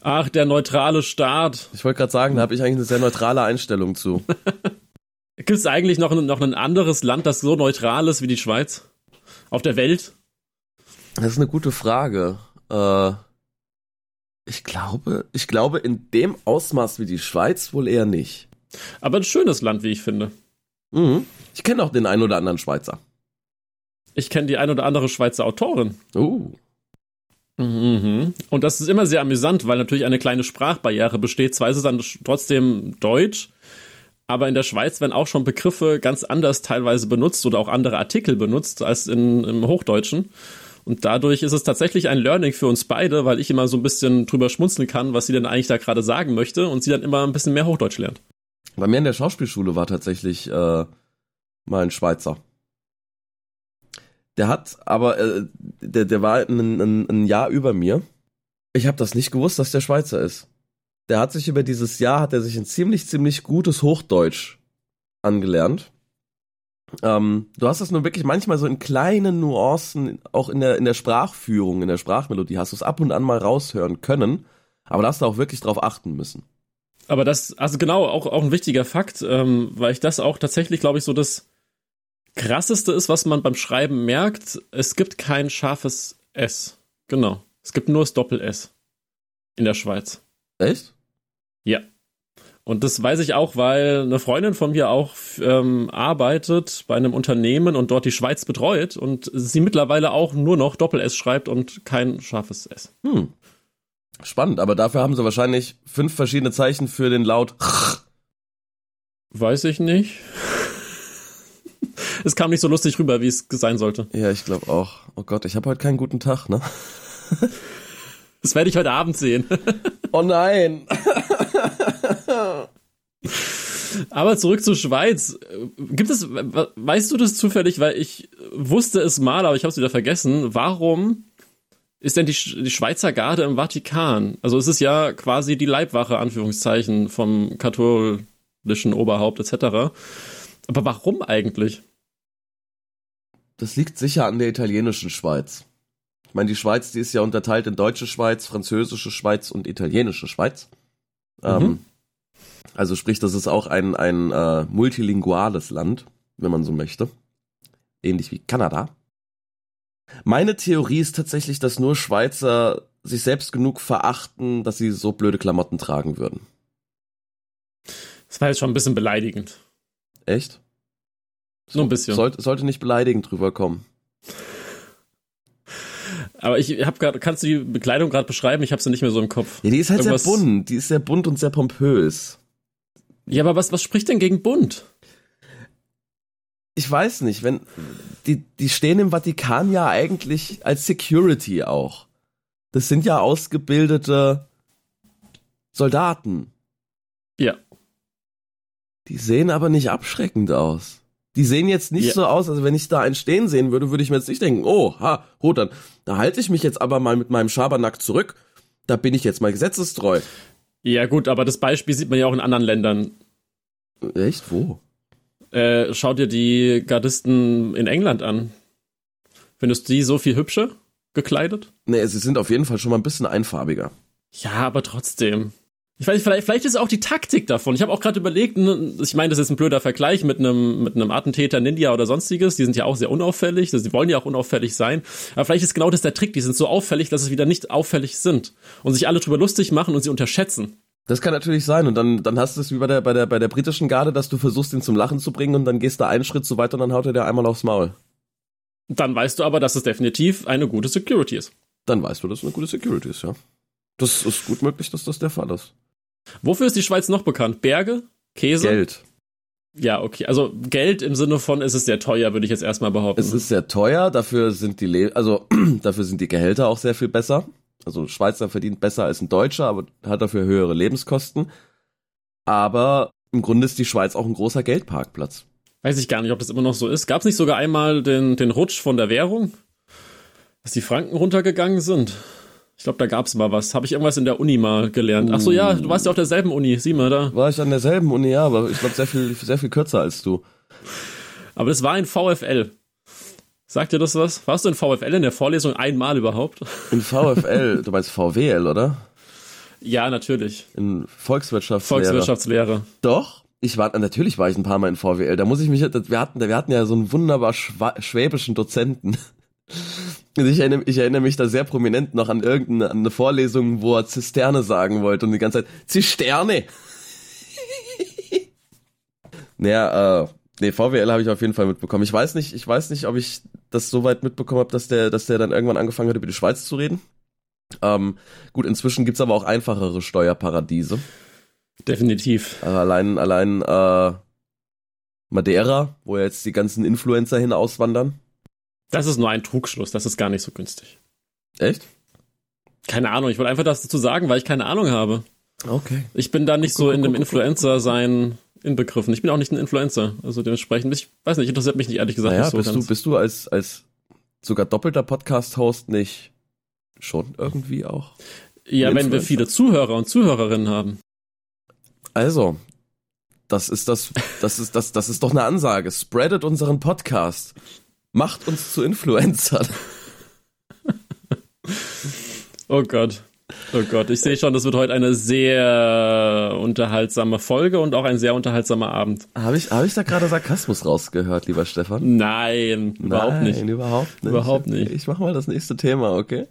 Ach, der neutrale Staat. Ich wollte gerade sagen, da habe ich eigentlich eine sehr neutrale Einstellung zu. Gibt es eigentlich noch, noch ein anderes Land, das so neutral ist wie die Schweiz? Auf der Welt? Das ist eine gute Frage. Äh, ich glaube, ich glaube, in dem Ausmaß wie die Schweiz wohl eher nicht. Aber ein schönes Land, wie ich finde. Mhm. Ich kenne auch den einen oder anderen Schweizer. Ich kenne die ein oder andere Schweizer Autorin. Uh. Mhm. Und das ist immer sehr amüsant, weil natürlich eine kleine Sprachbarriere besteht. Zwar ist es dann trotzdem Deutsch, aber in der Schweiz werden auch schon Begriffe ganz anders teilweise benutzt oder auch andere Artikel benutzt als in, im Hochdeutschen. Und dadurch ist es tatsächlich ein Learning für uns beide, weil ich immer so ein bisschen drüber schmunzeln kann, was sie denn eigentlich da gerade sagen möchte und sie dann immer ein bisschen mehr Hochdeutsch lernt. Bei mir in der Schauspielschule war tatsächlich äh, mal ein Schweizer. Der hat aber, äh, der, der war ein, ein, ein Jahr über mir. Ich habe das nicht gewusst, dass der Schweizer ist. Der hat sich über dieses Jahr, hat er sich ein ziemlich, ziemlich gutes Hochdeutsch angelernt. Ähm, du hast das nur wirklich manchmal so in kleinen Nuancen, auch in der, in der Sprachführung, in der Sprachmelodie, hast du es ab und an mal raushören können, aber da hast du auch wirklich drauf achten müssen. Aber das, also genau, auch, auch ein wichtiger Fakt, ähm, weil ich das auch tatsächlich, glaube ich, so das krasseste ist, was man beim Schreiben merkt. Es gibt kein scharfes S. Genau. Es gibt nur das Doppel-S in der Schweiz. Echt? Ja. Und das weiß ich auch, weil eine Freundin von mir auch ähm, arbeitet bei einem Unternehmen und dort die Schweiz betreut und sie mittlerweile auch nur noch Doppel-S schreibt und kein scharfes S. Hm. Spannend, aber dafür haben sie wahrscheinlich fünf verschiedene Zeichen für den Laut. Weiß ich nicht. Es kam nicht so lustig rüber, wie es sein sollte. Ja, ich glaube auch. Oh Gott, ich habe heute keinen guten Tag, ne? das werde ich heute Abend sehen. oh nein. Aber zurück zur Schweiz. Gibt es, weißt du das zufällig, weil ich wusste es mal, aber ich habe es wieder vergessen. Warum ist denn die, die Schweizer Garde im Vatikan? Also es ist ja quasi die Leibwache, Anführungszeichen, vom katholischen Oberhaupt etc. Aber warum eigentlich? Das liegt sicher an der italienischen Schweiz. Ich meine, die Schweiz, die ist ja unterteilt in deutsche Schweiz, französische Schweiz und italienische Schweiz. Mhm. Ähm, also sprich, das ist auch ein, ein äh, multilinguales Land, wenn man so möchte. Ähnlich wie Kanada. Meine Theorie ist tatsächlich, dass nur Schweizer sich selbst genug verachten, dass sie so blöde Klamotten tragen würden. Das war jetzt schon ein bisschen beleidigend. Echt? So ein bisschen. Sollte, sollte nicht beleidigend drüber kommen. Aber ich habe gerade, kannst du die Bekleidung gerade beschreiben? Ich habe sie nicht mehr so im Kopf. Ja, die ist halt Irgendwas sehr bunt. Die ist sehr bunt und sehr pompös. Ja, aber was, was spricht denn gegen bunt? Ich weiß nicht, wenn die, die stehen im Vatikan ja eigentlich als Security auch. Das sind ja ausgebildete Soldaten. Ja. Die sehen aber nicht abschreckend aus. Die sehen jetzt nicht ja. so aus, also wenn ich da einen stehen sehen würde, würde ich mir jetzt nicht denken, oh, ha, Rotan, da halte ich mich jetzt aber mal mit meinem Schabernack zurück. Da bin ich jetzt mal gesetzestreu. Ja, gut, aber das Beispiel sieht man ja auch in anderen Ländern. Echt? Wo? Äh, schau dir die Gardisten in England an. Findest du die so viel hübscher gekleidet? Nee, sie sind auf jeden Fall schon mal ein bisschen einfarbiger. Ja, aber trotzdem. Ich weiß, vielleicht, vielleicht ist es auch die Taktik davon. Ich habe auch gerade überlegt, ich meine, das ist ein blöder Vergleich mit einem, mit einem Attentäter in India oder sonstiges. Die sind ja auch sehr unauffällig. Sie wollen ja auch unauffällig sein. Aber vielleicht ist genau das der Trick. Die sind so auffällig, dass sie wieder nicht auffällig sind. Und sich alle drüber lustig machen und sie unterschätzen. Das kann natürlich sein. Und dann, dann hast du es wie bei der, bei der, bei der britischen Garde, dass du versuchst, ihn zum Lachen zu bringen und dann gehst du einen Schritt zu weit und dann haut er dir einmal aufs Maul. Dann weißt du aber, dass es definitiv eine gute Security ist. Dann weißt du, dass es eine gute Security ist, ja. Das ist gut möglich, dass das der Fall ist. Wofür ist die Schweiz noch bekannt? Berge? Käse? Geld. Ja, okay. Also Geld im Sinne von, ist es sehr teuer, würde ich jetzt erstmal behaupten. Es ist sehr teuer, dafür sind die Le also dafür sind die Gehälter auch sehr viel besser. Also ein Schweizer verdient besser als ein Deutscher, aber hat dafür höhere Lebenskosten. Aber im Grunde ist die Schweiz auch ein großer Geldparkplatz. Weiß ich gar nicht, ob das immer noch so ist. Gab es nicht sogar einmal den, den Rutsch von der Währung? Dass die Franken runtergegangen sind? Ich glaube, da gab es mal was. Habe ich irgendwas in der Uni mal gelernt. Ach so, ja, du warst ja auf derselben Uni, sieh mal da. War ich an derselben Uni, ja, aber ich glaube sehr viel, sehr viel kürzer als du. Aber das war ein VFL. Sagt dir das was? Warst du in VFL in der Vorlesung einmal überhaupt? In VFL, du meinst VWL, oder? Ja, natürlich. In Volkswirtschaftslehre. Volkswirtschaftslehre. Doch. Ich war, natürlich war ich ein paar Mal in VWL. Da muss ich mich, wir hatten, wir hatten ja so einen wunderbar schwäbischen Dozenten. Ich erinnere, ich erinnere mich da sehr prominent noch an irgendeine an eine Vorlesung, wo er Zisterne sagen wollte und die ganze Zeit Zisterne. naja, äh, nee, VWL habe ich auf jeden Fall mitbekommen. Ich weiß nicht, ich weiß nicht, ob ich das so weit mitbekommen habe, dass der, dass der dann irgendwann angefangen hat, über die Schweiz zu reden. Ähm, gut, inzwischen gibt's aber auch einfachere Steuerparadiese. Definitiv. Also allein, allein äh, Madeira, wo jetzt die ganzen Influencer hin auswandern. Das ist nur ein Trugschluss, das ist gar nicht so günstig. Echt? Keine Ahnung, ich wollte einfach das dazu sagen, weil ich keine Ahnung habe. Okay. Ich bin da nicht so in dem Influencer-Sein inbegriffen. Ich bin auch nicht ein Influencer, also dementsprechend, ich weiß nicht, interessiert mich nicht ehrlich gesagt naja, nicht so bist ganz. Du, bist du als, als sogar doppelter Podcast-Host nicht schon irgendwie auch? Ja, wenn wir viele Zuhörer und Zuhörerinnen haben. Also, das ist das, das ist das, das ist doch eine Ansage. Spreadet unseren Podcast. Macht uns zu Influencern. oh Gott. Oh Gott, ich sehe schon, das wird heute eine sehr unterhaltsame Folge und auch ein sehr unterhaltsamer Abend. Habe ich, hab ich da gerade Sarkasmus rausgehört, lieber Stefan? Nein, überhaupt Nein, nicht. überhaupt nicht. Überhaupt nicht. Ich mache mal das nächste Thema, okay?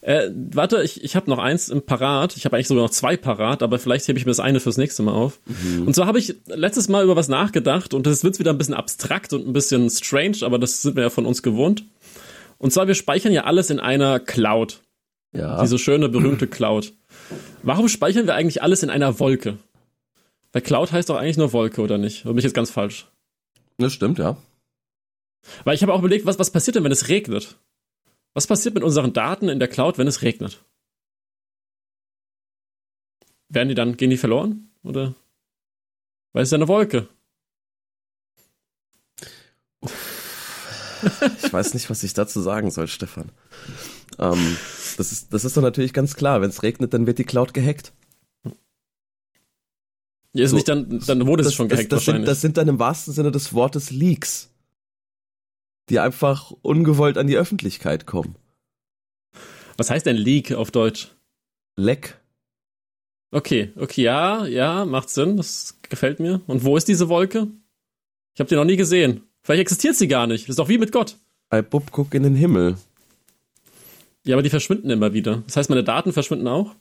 Äh, warte, ich, ich habe noch eins im Parat. Ich habe eigentlich sogar noch zwei parat, aber vielleicht hebe ich mir das eine fürs nächste Mal auf. Mhm. Und zwar habe ich letztes Mal über was nachgedacht und das wird wieder ein bisschen abstrakt und ein bisschen strange, aber das sind wir ja von uns gewohnt. Und zwar, wir speichern ja alles in einer Cloud. Ja. Diese schöne, berühmte Cloud. Warum speichern wir eigentlich alles in einer Wolke? Weil Cloud heißt doch eigentlich nur Wolke, oder nicht? Oder bin ich jetzt ganz falsch? Das stimmt, ja. Weil ich habe auch überlegt, was, was passiert denn, wenn es regnet? Was passiert mit unseren Daten in der Cloud, wenn es regnet? Werden die dann, gehen die verloren? Oder? Weil es ist ja eine Wolke. Ich weiß nicht, was ich dazu sagen soll, Stefan. Ähm, das, ist, das ist doch natürlich ganz klar. Wenn es regnet, dann wird die Cloud gehackt. Ja, ist so, nicht dann, dann wurde es schon gehackt das, das wahrscheinlich. Sind, das sind dann im wahrsten Sinne des Wortes Leaks, die einfach ungewollt an die Öffentlichkeit kommen. Was heißt denn Leak auf Deutsch? Leck. Okay, okay, ja, ja, macht Sinn, das gefällt mir. Und wo ist diese Wolke? Ich habe die noch nie gesehen. Vielleicht existiert sie gar nicht. Das ist doch wie mit Gott. Ein Bub, guck in den Himmel. Ja, aber die verschwinden immer wieder. Das heißt, meine Daten verschwinden auch?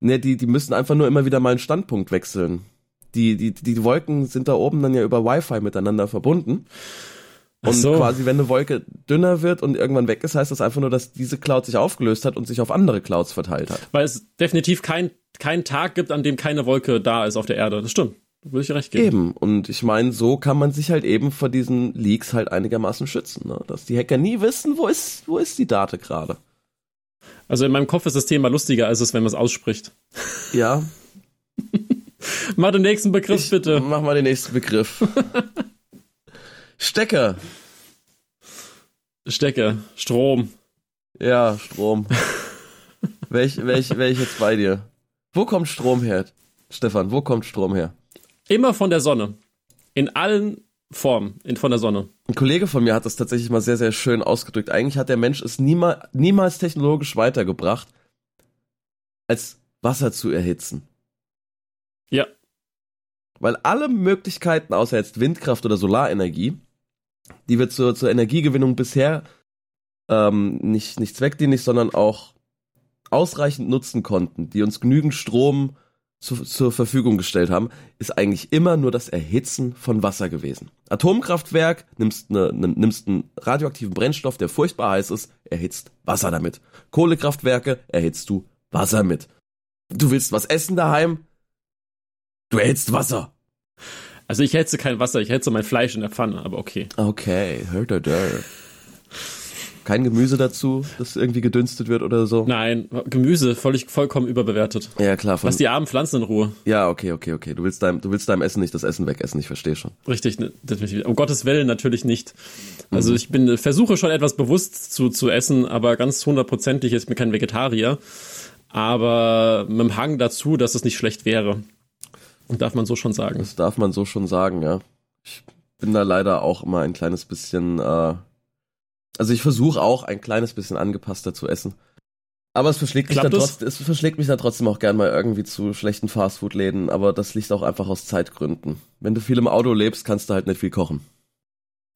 Ne, die, die müssen einfach nur immer wieder mal einen Standpunkt wechseln. Die, die, die Wolken sind da oben dann ja über Wi-Fi miteinander verbunden. Und so. quasi, wenn eine Wolke dünner wird und irgendwann weg ist, heißt das einfach nur, dass diese Cloud sich aufgelöst hat und sich auf andere Clouds verteilt hat. Weil es definitiv keinen kein Tag gibt, an dem keine Wolke da ist auf der Erde. Das stimmt. Da würde ich recht geben. Eben. Und ich meine, so kann man sich halt eben vor diesen Leaks halt einigermaßen schützen. Ne? Dass die Hacker nie wissen, wo ist, wo ist die Date gerade. Also in meinem Kopf ist das Thema lustiger, als es, wenn man es ausspricht. Ja. mach den nächsten Begriff ich, bitte. Mach mal den nächsten Begriff. Stecker. Stecker. Strom. Ja, Strom. welch, welch, welch jetzt bei dir? Wo kommt Strom her? Stefan, wo kommt Strom her? Immer von der Sonne. In allen Formen in, von der Sonne. Ein Kollege von mir hat das tatsächlich mal sehr, sehr schön ausgedrückt. Eigentlich hat der Mensch es niemals, niemals technologisch weitergebracht, als Wasser zu erhitzen. Ja. Weil alle Möglichkeiten, außer jetzt Windkraft oder Solarenergie, die wir zur, zur Energiegewinnung bisher ähm, nicht, nicht zweckdienlich, sondern auch ausreichend nutzen konnten, die uns genügend Strom zu, zur Verfügung gestellt haben, ist eigentlich immer nur das Erhitzen von Wasser gewesen. Atomkraftwerk, nimmst, ne, ne, nimmst einen radioaktiven Brennstoff, der furchtbar heiß ist, erhitzt Wasser damit. Kohlekraftwerke erhitzt du Wasser mit. Du willst was essen daheim? Du erhitzt Wasser. Also ich hätte kein Wasser, ich hätte mein Fleisch in der Pfanne, aber okay. Okay, hört kein Gemüse dazu, das irgendwie gedünstet wird oder so? Nein, Gemüse völlig vollkommen überbewertet. Ja, klar. Lass die armen Pflanzen in Ruhe. Ja, okay, okay, okay. Du willst deinem, du willst deinem Essen nicht das Essen wegessen, ich verstehe schon. Richtig, ne, definitiv. Um Gottes Willen natürlich nicht. Also mhm. ich bin, versuche schon etwas bewusst zu, zu essen, aber ganz hundertprozentig ist mir kein Vegetarier. Aber mit dem Hang dazu, dass es nicht schlecht wäre. Darf man so schon sagen. Das darf man so schon sagen, ja. Ich bin da leider auch immer ein kleines bisschen äh, also ich versuche auch ein kleines bisschen angepasster zu essen. Aber es verschlägt mich, dann trotzdem, es verschlägt mich dann trotzdem auch gern mal irgendwie zu schlechten Fastfood-Läden, aber das liegt auch einfach aus Zeitgründen. Wenn du viel im Auto lebst, kannst du halt nicht viel kochen.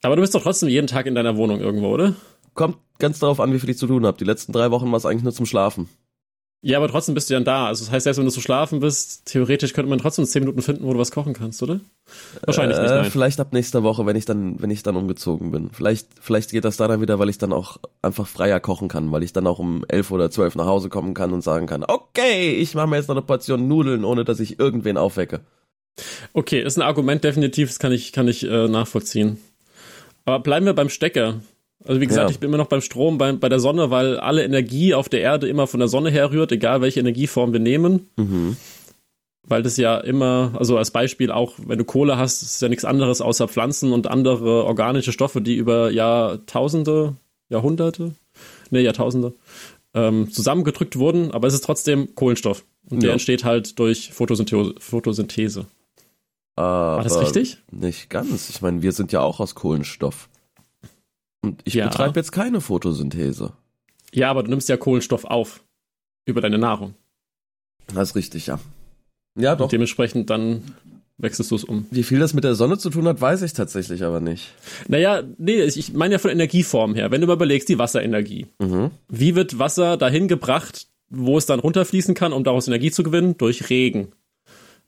Aber du bist doch trotzdem jeden Tag in deiner Wohnung irgendwo, oder? Kommt ganz darauf an, wie viel ich zu tun habe. Die letzten drei Wochen war es eigentlich nur zum Schlafen. Ja, aber trotzdem bist du dann da. Also das heißt, selbst wenn du zu schlafen bist, theoretisch könnte man trotzdem zehn Minuten finden, wo du was kochen kannst, oder? Wahrscheinlich äh, nicht. Nein. Vielleicht ab nächster Woche, wenn ich dann, wenn ich dann umgezogen bin. Vielleicht, vielleicht geht das da dann wieder, weil ich dann auch einfach freier kochen kann, weil ich dann auch um elf oder zwölf nach Hause kommen kann und sagen kann, okay, ich mache mir jetzt noch eine Portion Nudeln, ohne dass ich irgendwen aufwecke. Okay, ist ein Argument definitiv, das kann ich, kann ich äh, nachvollziehen. Aber bleiben wir beim Stecker. Also wie gesagt, ja. ich bin immer noch beim Strom, bei, bei der Sonne, weil alle Energie auf der Erde immer von der Sonne herrührt, egal welche Energieform wir nehmen. Mhm. Weil das ja immer, also als Beispiel auch, wenn du Kohle hast, ist ja nichts anderes außer Pflanzen und andere organische Stoffe, die über Jahrtausende, Jahrhunderte, ne, Jahrtausende, ähm, zusammengedrückt wurden, aber es ist trotzdem Kohlenstoff. Und der entsteht halt durch Photosynthese. Photosynthese. War das richtig? Nicht ganz. Ich meine, wir sind ja auch aus Kohlenstoff. Und ich ja. betreibe jetzt keine Photosynthese. Ja, aber du nimmst ja Kohlenstoff auf. Über deine Nahrung. Das ist richtig, ja. Ja, doch. Und dementsprechend dann wechselst du es um. Wie viel das mit der Sonne zu tun hat, weiß ich tatsächlich aber nicht. Naja, nee, ich meine ja von Energieform her. Wenn du mal überlegst, die Wasserenergie. Mhm. Wie wird Wasser dahin gebracht, wo es dann runterfließen kann, um daraus Energie zu gewinnen? Durch Regen.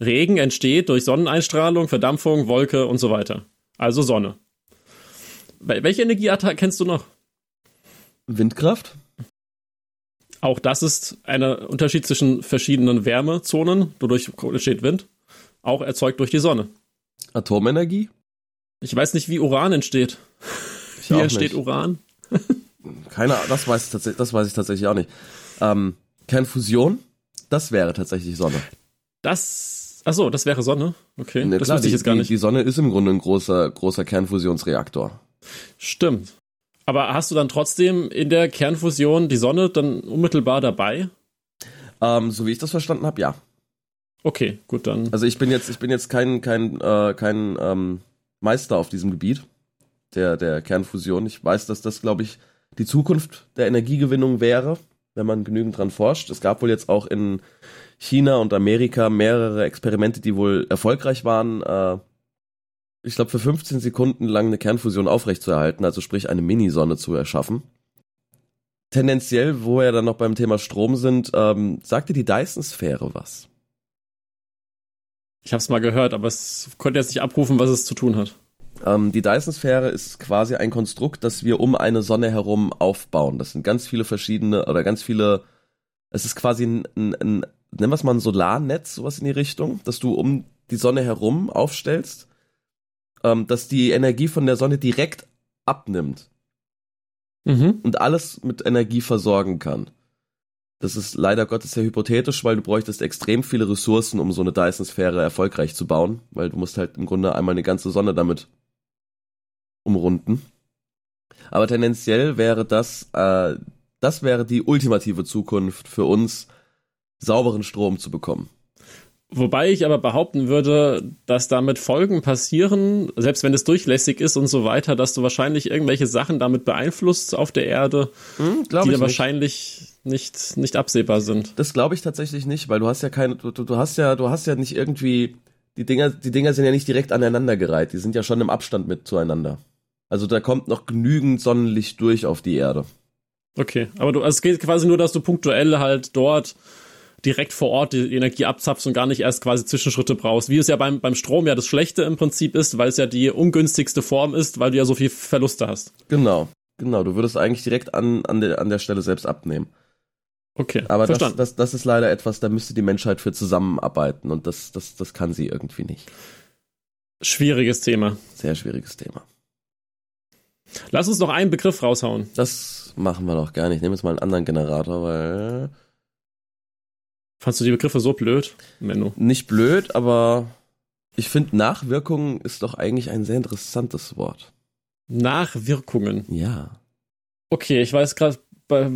Regen entsteht durch Sonneneinstrahlung, Verdampfung, Wolke und so weiter. Also Sonne. Welche Energieart kennst du noch? Windkraft. Auch das ist ein Unterschied zwischen verschiedenen Wärmezonen. Dadurch entsteht Wind. Auch erzeugt durch die Sonne. Atomenergie? Ich weiß nicht, wie Uran entsteht. Ich wie entsteht. Uran? Keine Ahnung, das weiß ich tatsächlich, das weiß ich tatsächlich auch nicht. Ähm, Kernfusion, das wäre tatsächlich Sonne. Das, ach so, das wäre Sonne. Okay, ne, das klar, wusste ich jetzt gar nicht. Die Sonne ist im Grunde ein großer, großer Kernfusionsreaktor. Stimmt. Aber hast du dann trotzdem in der Kernfusion die Sonne dann unmittelbar dabei? Ähm, so wie ich das verstanden habe, ja. Okay, gut dann. Also ich bin jetzt, ich bin jetzt kein, kein, äh, kein ähm, Meister auf diesem Gebiet der, der Kernfusion. Ich weiß, dass das, glaube ich, die Zukunft der Energiegewinnung wäre, wenn man genügend dran forscht. Es gab wohl jetzt auch in China und Amerika mehrere Experimente, die wohl erfolgreich waren, äh, ich glaube, für 15 Sekunden lang eine Kernfusion aufrechtzuerhalten, also sprich eine Minisonne zu erschaffen. Tendenziell, wo wir dann noch beim Thema Strom sind, ähm, sagte die Dyson-Sphäre was? Ich habe es mal gehört, aber es konnte jetzt nicht abrufen, was es zu tun hat. Ähm, die Dyson-Sphäre ist quasi ein Konstrukt, das wir um eine Sonne herum aufbauen. Das sind ganz viele verschiedene oder ganz viele. Es ist quasi ein, ein, ein nennen wir es mal ein Solarnetz, sowas in die Richtung, dass du um die Sonne herum aufstellst ähm, dass die Energie von der Sonne direkt abnimmt mhm. und alles mit Energie versorgen kann. Das ist leider Gottes sehr hypothetisch, weil du bräuchtest extrem viele Ressourcen, um so eine Dyson-Sphäre erfolgreich zu bauen, weil du musst halt im Grunde einmal eine ganze Sonne damit umrunden. Aber tendenziell wäre das, äh, das wäre die ultimative Zukunft für uns, sauberen Strom zu bekommen. Wobei ich aber behaupten würde, dass damit Folgen passieren, selbst wenn es durchlässig ist und so weiter, dass du wahrscheinlich irgendwelche Sachen damit beeinflusst auf der Erde, hm, die da wahrscheinlich nicht, nicht absehbar sind. Das glaube ich tatsächlich nicht, weil du hast ja keine, du, du hast ja, du hast ja nicht irgendwie, die Dinger, die Dinger sind ja nicht direkt aneinandergereiht, die sind ja schon im Abstand mit zueinander. Also da kommt noch genügend Sonnenlicht durch auf die Erde. Okay, aber du, also es geht quasi nur, dass du punktuell halt dort direkt vor Ort die Energie abzapfst und gar nicht erst quasi Zwischenschritte brauchst. Wie es ja beim, beim Strom ja das Schlechte im Prinzip ist, weil es ja die ungünstigste Form ist, weil du ja so viel Verluste hast. Genau, genau. Du würdest eigentlich direkt an, an, der, an der Stelle selbst abnehmen. Okay, aber verstanden. Das, das, das ist leider etwas, da müsste die Menschheit für zusammenarbeiten und das, das, das kann sie irgendwie nicht. Schwieriges Thema. Sehr schwieriges Thema. Lass uns noch einen Begriff raushauen. Das machen wir doch gar nicht. Ich nehme jetzt mal einen anderen Generator, weil. Fandst du die Begriffe so blöd, Menno? Nicht blöd, aber ich finde Nachwirkungen ist doch eigentlich ein sehr interessantes Wort. Nachwirkungen. Ja. Okay, ich weiß gerade bei,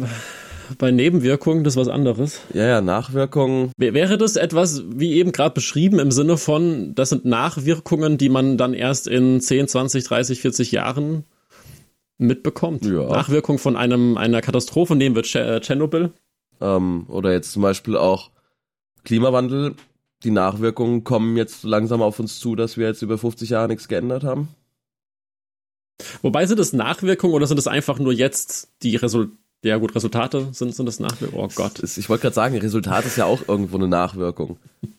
bei Nebenwirkungen, das ist was anderes. Ja, ja, Nachwirkungen. Wäre das etwas, wie eben gerade beschrieben, im Sinne von, das sind Nachwirkungen, die man dann erst in 10, 20, 30, 40 Jahren mitbekommt? Ja. Nachwirkung von einem, einer Katastrophe, nehmen wir äh, Tschernobyl. Ähm, oder jetzt zum Beispiel auch Klimawandel. Die Nachwirkungen kommen jetzt langsam auf uns zu, dass wir jetzt über 50 Jahre nichts geändert haben. Wobei sind es Nachwirkungen oder sind es einfach nur jetzt die Resultate? Ja gut, Resultate sind, sind das Nachwirkungen. Oh Gott. Ich wollte gerade sagen, Resultat ist ja auch irgendwo eine Nachwirkung.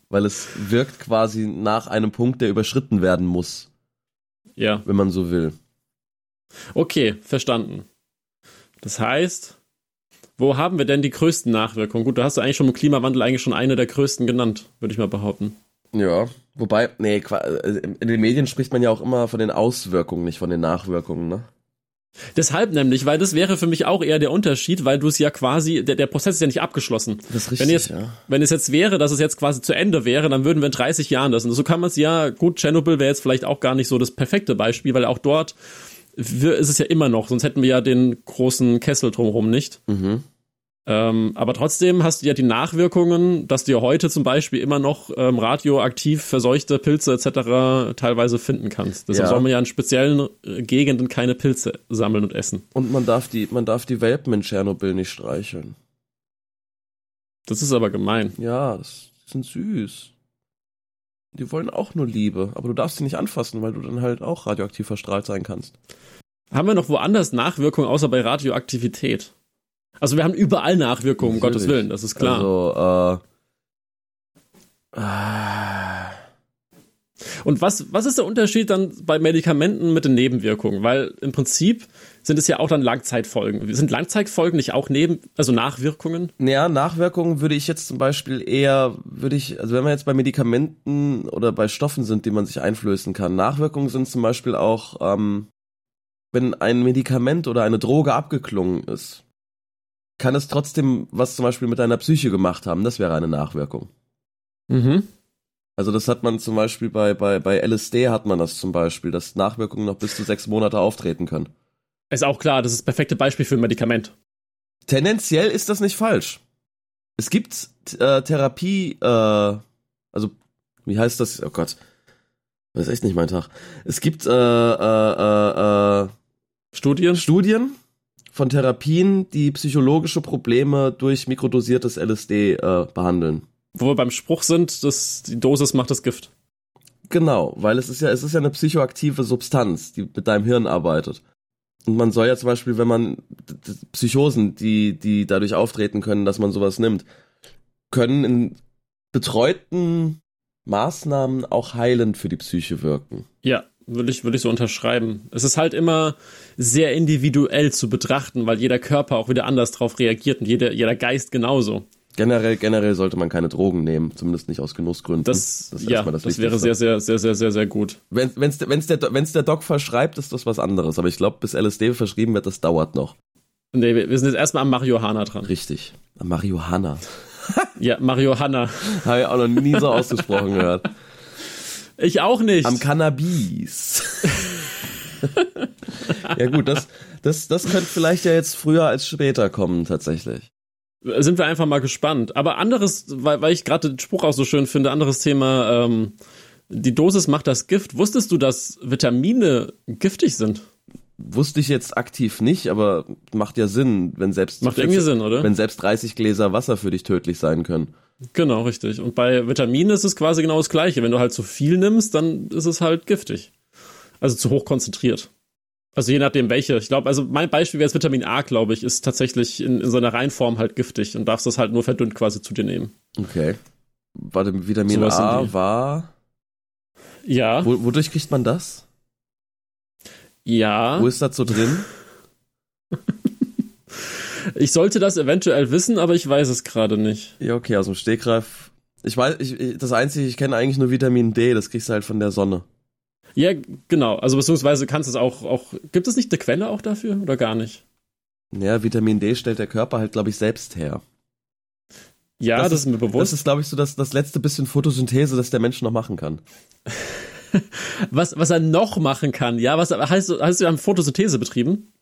Weil es wirkt quasi nach einem Punkt, der überschritten werden muss. Ja. Wenn man so will. Okay, verstanden. Das heißt, wo haben wir denn die größten Nachwirkungen? Gut, du hast ja eigentlich schon im Klimawandel eigentlich schon eine der größten genannt, würde ich mal behaupten. Ja, wobei, nee, äh, in den Medien spricht man ja auch immer von den Auswirkungen, nicht von den Nachwirkungen, ne? Deshalb nämlich, weil das wäre für mich auch eher der Unterschied, weil du es ja quasi, der, der Prozess ist ja nicht abgeschlossen. Das ist richtig, wenn, jetzt, ja. wenn es jetzt wäre, dass es jetzt quasi zu Ende wäre, dann würden wir in 30 Jahren das. Und so kann man es ja, gut, Tschernobyl wäre jetzt vielleicht auch gar nicht so das perfekte Beispiel, weil auch dort ist es ja immer noch, sonst hätten wir ja den großen Kessel drumherum nicht. Mhm. Ähm, aber trotzdem hast du ja die Nachwirkungen, dass du ja heute zum Beispiel immer noch ähm, radioaktiv verseuchte Pilze etc. teilweise finden kannst. Deshalb Ja. soll man ja in speziellen äh, Gegenden keine Pilze sammeln und essen. Und man darf die, man darf die Welpen in Tschernobyl nicht streicheln. Das ist aber gemein. Ja, das die sind süß. Die wollen auch nur Liebe, aber du darfst sie nicht anfassen, weil du dann halt auch radioaktiv verstrahlt sein kannst. Haben wir noch woanders Nachwirkungen außer bei Radioaktivität? Also wir haben überall Nachwirkungen, um Natürlich. Gottes Willen, das ist klar. Also, äh, äh, Und was, was ist der Unterschied dann bei Medikamenten mit den Nebenwirkungen? Weil im Prinzip sind es ja auch dann Langzeitfolgen. Sind Langzeitfolgen nicht auch neben, also Nachwirkungen? Ja, Nachwirkungen würde ich jetzt zum Beispiel eher, würde ich, also wenn wir jetzt bei Medikamenten oder bei Stoffen sind, die man sich einflößen kann, Nachwirkungen sind zum Beispiel auch, ähm, wenn ein Medikament oder eine Droge abgeklungen ist, kann es trotzdem was zum Beispiel mit deiner Psyche gemacht haben. Das wäre eine Nachwirkung. Mhm. Also das hat man zum Beispiel bei, bei, bei LSD hat man das zum Beispiel, dass Nachwirkungen noch bis zu sechs Monate auftreten können. Ist auch klar, das ist das perfekte Beispiel für ein Medikament. Tendenziell ist das nicht falsch. Es gibt äh, Therapie, äh, also wie heißt das? Oh Gott, das ist echt nicht mein Tag. Es gibt äh, äh, äh, äh, Studien? Studien von Therapien, die psychologische Probleme durch mikrodosiertes LSD äh, behandeln. Wo wir beim Spruch sind, dass die Dosis macht das Gift. Genau, weil es ist ja, es ist ja eine psychoaktive Substanz, die mit deinem Hirn arbeitet. Und man soll ja zum Beispiel, wenn man Psychosen, die, die dadurch auftreten können, dass man sowas nimmt, können in betreuten Maßnahmen auch heilend für die Psyche wirken. Ja, würde ich, würde ich so unterschreiben. Es ist halt immer sehr individuell zu betrachten, weil jeder Körper auch wieder anders drauf reagiert und jeder, jeder Geist genauso. Generell, generell sollte man keine Drogen nehmen, zumindest nicht aus Genussgründen. Das, ist ja, das, das wäre sehr, sehr, sehr, sehr, sehr, sehr gut. Wenn wenn's, wenn's der, wenn's der Doc verschreibt, ist das was anderes. Aber ich glaube, bis LSD verschrieben wird, das dauert noch. Nee, wir sind jetzt erstmal am Marihuana dran. Richtig. Marihuana. Ja, Marihuana. Habe ich auch noch nie so ausgesprochen gehört. Ich auch nicht. Am Cannabis. ja gut, das, das, das könnte vielleicht ja jetzt früher als später kommen, tatsächlich. Sind wir einfach mal gespannt. Aber anderes, weil, weil ich gerade den Spruch auch so schön finde, anderes Thema, ähm, die Dosis macht das Gift. Wusstest du, dass Vitamine giftig sind? Wusste ich jetzt aktiv nicht, aber macht ja Sinn, wenn selbst Macht irgendwie Sinn, oder? wenn selbst 30 Gläser Wasser für dich tödlich sein können. Genau, richtig. Und bei Vitaminen ist es quasi genau das Gleiche. Wenn du halt zu viel nimmst, dann ist es halt giftig. Also zu hoch konzentriert. Also je nachdem welche. Ich glaube, also mein Beispiel wäre jetzt Vitamin A, glaube ich, ist tatsächlich in, in seiner Reinform halt giftig und darfst das halt nur verdünnt quasi zu dir nehmen. Okay. Warte, Vitamin in A war. Ja, Wo, wodurch kriegt man das? ja. Wo ist das so drin? Ich sollte das eventuell wissen, aber ich weiß es gerade nicht. Ja, okay, aus dem Stegreif. Ich weiß, ich, das einzige, ich kenne eigentlich nur Vitamin D, das kriegst du halt von der Sonne. Ja, genau. Also beziehungsweise kannst du es auch, auch. Gibt es nicht eine Quelle auch dafür oder gar nicht? Ja, Vitamin D stellt der Körper halt, glaube ich, selbst her. Ja, das, das ist, mir bewusst. Das ist, glaube ich, so das, das letzte bisschen Photosynthese, das der Mensch noch machen kann. was, was er noch machen kann, ja? Was heißt, hast du eine Photosynthese betrieben?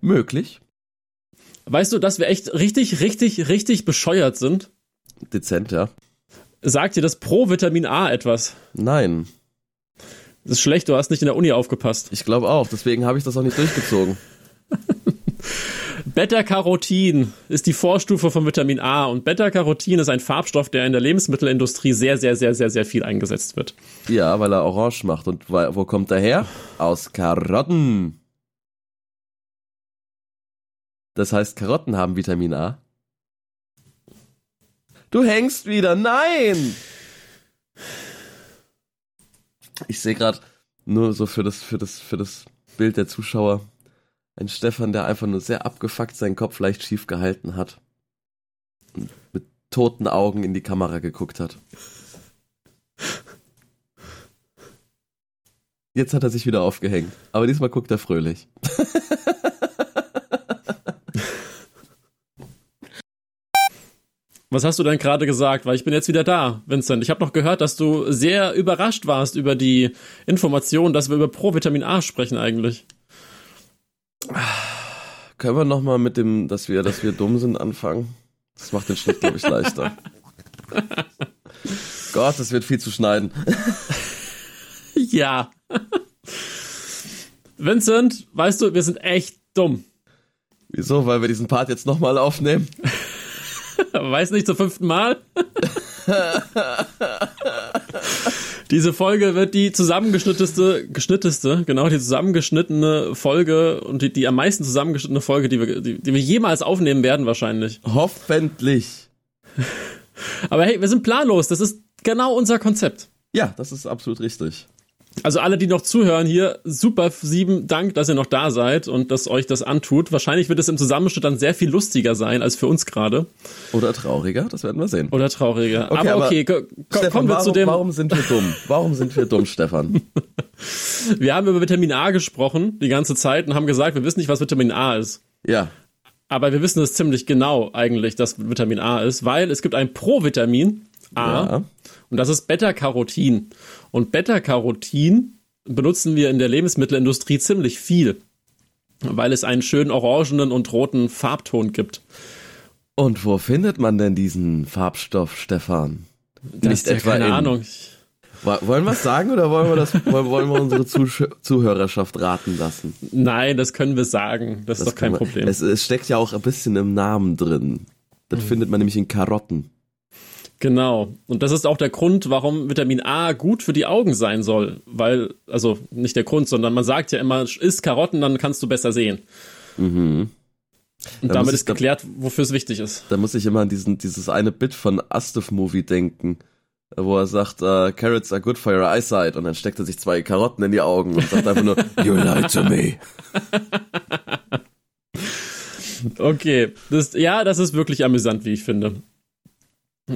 Möglich. Weißt du, dass wir echt richtig, richtig, richtig bescheuert sind? Dezent, ja. Sagt dir das Pro-Vitamin A etwas? Nein. Das ist schlecht, du hast nicht in der Uni aufgepasst. Ich glaube auch, deswegen habe ich das auch nicht durchgezogen. Beta-Carotin ist die Vorstufe von Vitamin A und Beta-Carotin ist ein Farbstoff, der in der Lebensmittelindustrie sehr, sehr, sehr, sehr, sehr viel eingesetzt wird. Ja, weil er orange macht. Und wo kommt er her? Aus Karotten. Das heißt, Karotten haben Vitamin A. Du hängst wieder. Nein! Ich sehe gerade nur so für das, für das, für das Bild der Zuschauer ein Stefan, der einfach nur sehr abgefuckt seinen Kopf leicht schief gehalten hat. Und mit toten Augen in die Kamera geguckt hat. Jetzt hat er sich wieder aufgehängt. Aber diesmal guckt er fröhlich. Was hast du denn gerade gesagt? Weil ich bin jetzt wieder da, Vincent. Ich habe noch gehört, dass du sehr überrascht warst über die Information, dass wir über Provitamin A sprechen eigentlich. Können wir noch mal mit dem, dass wir, dass wir dumm sind, anfangen? Das macht den Schnitt, glaube ich, leichter. Gott, das wird viel zu schneiden. ja. Vincent, weißt du, wir sind echt dumm. Wieso? Weil wir diesen Part jetzt nochmal aufnehmen? Weiß nicht, zum fünften Mal? Diese Folge wird die zusammengeschnitteste, geschnitteste, genau, die zusammengeschnittene Folge und die, die am meisten zusammengeschnittene Folge, die wir, die, die wir jemals aufnehmen werden, wahrscheinlich. Hoffentlich. Aber hey, wir sind planlos. Das ist genau unser Konzept. Ja, das ist absolut richtig. Also alle, die noch zuhören hier, super sieben Dank, dass ihr noch da seid und dass euch das antut. Wahrscheinlich wird es im Zusammenschnitt dann sehr viel lustiger sein als für uns gerade. Oder trauriger, das werden wir sehen. Oder trauriger. Okay, aber okay, aber Stefan, kommen wir warum, zu dem. Warum sind wir dumm? Warum sind wir dumm, Stefan? wir haben über Vitamin A gesprochen die ganze Zeit und haben gesagt, wir wissen nicht, was Vitamin A ist. Ja. Aber wir wissen es ziemlich genau eigentlich, dass Vitamin A ist, weil es gibt ein Provitamin A ja. Und das ist Beta-Carotin. Und Beta-Carotin benutzen wir in der Lebensmittelindustrie ziemlich viel, weil es einen schönen orangenen und roten Farbton gibt. Und wo findet man denn diesen Farbstoff, Stefan? Das Nicht ja etwa keine in, Ahnung. Wollen wir es sagen oder wollen wir das, wollen wir unsere Zuhörerschaft raten lassen? Nein, das können wir sagen. Das, das ist doch kein Problem. Es, es, steckt ja auch ein bisschen im Namen drin. Das mhm. findet man nämlich in Karotten. Genau. Und das ist auch der Grund, warum Vitamin A gut für die Augen sein soll. Weil, also nicht der Grund, sondern man sagt ja immer, isst Karotten, dann kannst du besser sehen. Mhm. Und da damit ist geklärt, wofür es wichtig ist. Da muss ich immer an diesen, dieses eine Bit von Astef Movie denken, wo er sagt, uh, Carrots are good for your eyesight. Und dann steckt er sich zwei Karotten in die Augen und sagt einfach nur, You lie to me. okay. Das, ja, das ist wirklich amüsant, wie ich finde.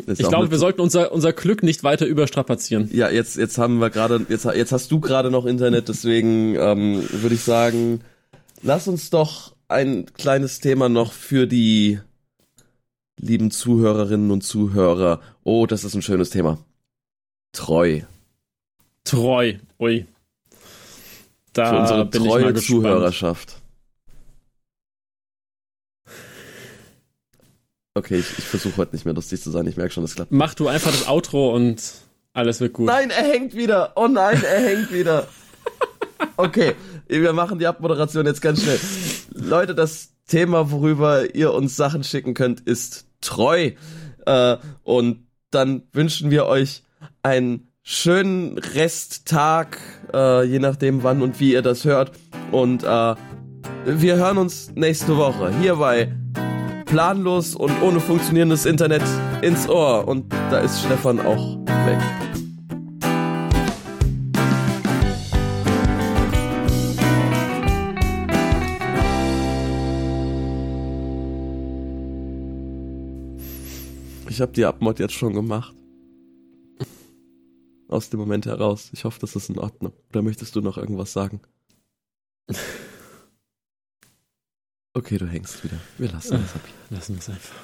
Ich glaube, wir sollten unser, unser Glück nicht weiter überstrapazieren. Ja, jetzt, jetzt haben wir gerade, jetzt, jetzt hast du gerade noch Internet, deswegen ähm, würde ich sagen, lass uns doch ein kleines Thema noch für die lieben Zuhörerinnen und Zuhörer. Oh, das ist ein schönes Thema. Treu. Treu, ui. Da für unsere bin treue ich mal Zuhörerschaft. Okay, ich, ich versuche heute nicht mehr lustig zu sein. Ich merke schon, das klappt. Mach du einfach das Outro und alles wird gut. Nein, er hängt wieder. Oh nein, er hängt wieder. Okay, wir machen die Abmoderation jetzt ganz schnell. Leute, das Thema, worüber ihr uns Sachen schicken könnt, ist treu. Äh, und dann wünschen wir euch einen schönen Resttag, äh, je nachdem wann und wie ihr das hört. Und äh, wir hören uns nächste Woche hier bei planlos und ohne funktionierendes Internet ins Ohr. Und da ist Stefan auch weg. Ich habe die Abmod jetzt schon gemacht. aus dem Moment heraus. Ich hoffe, das ist in Ordnung. Oder möchtest du noch irgendwas sagen? Okay, du hängst wieder. Wir lassen es ab. Lassen wir es einfach.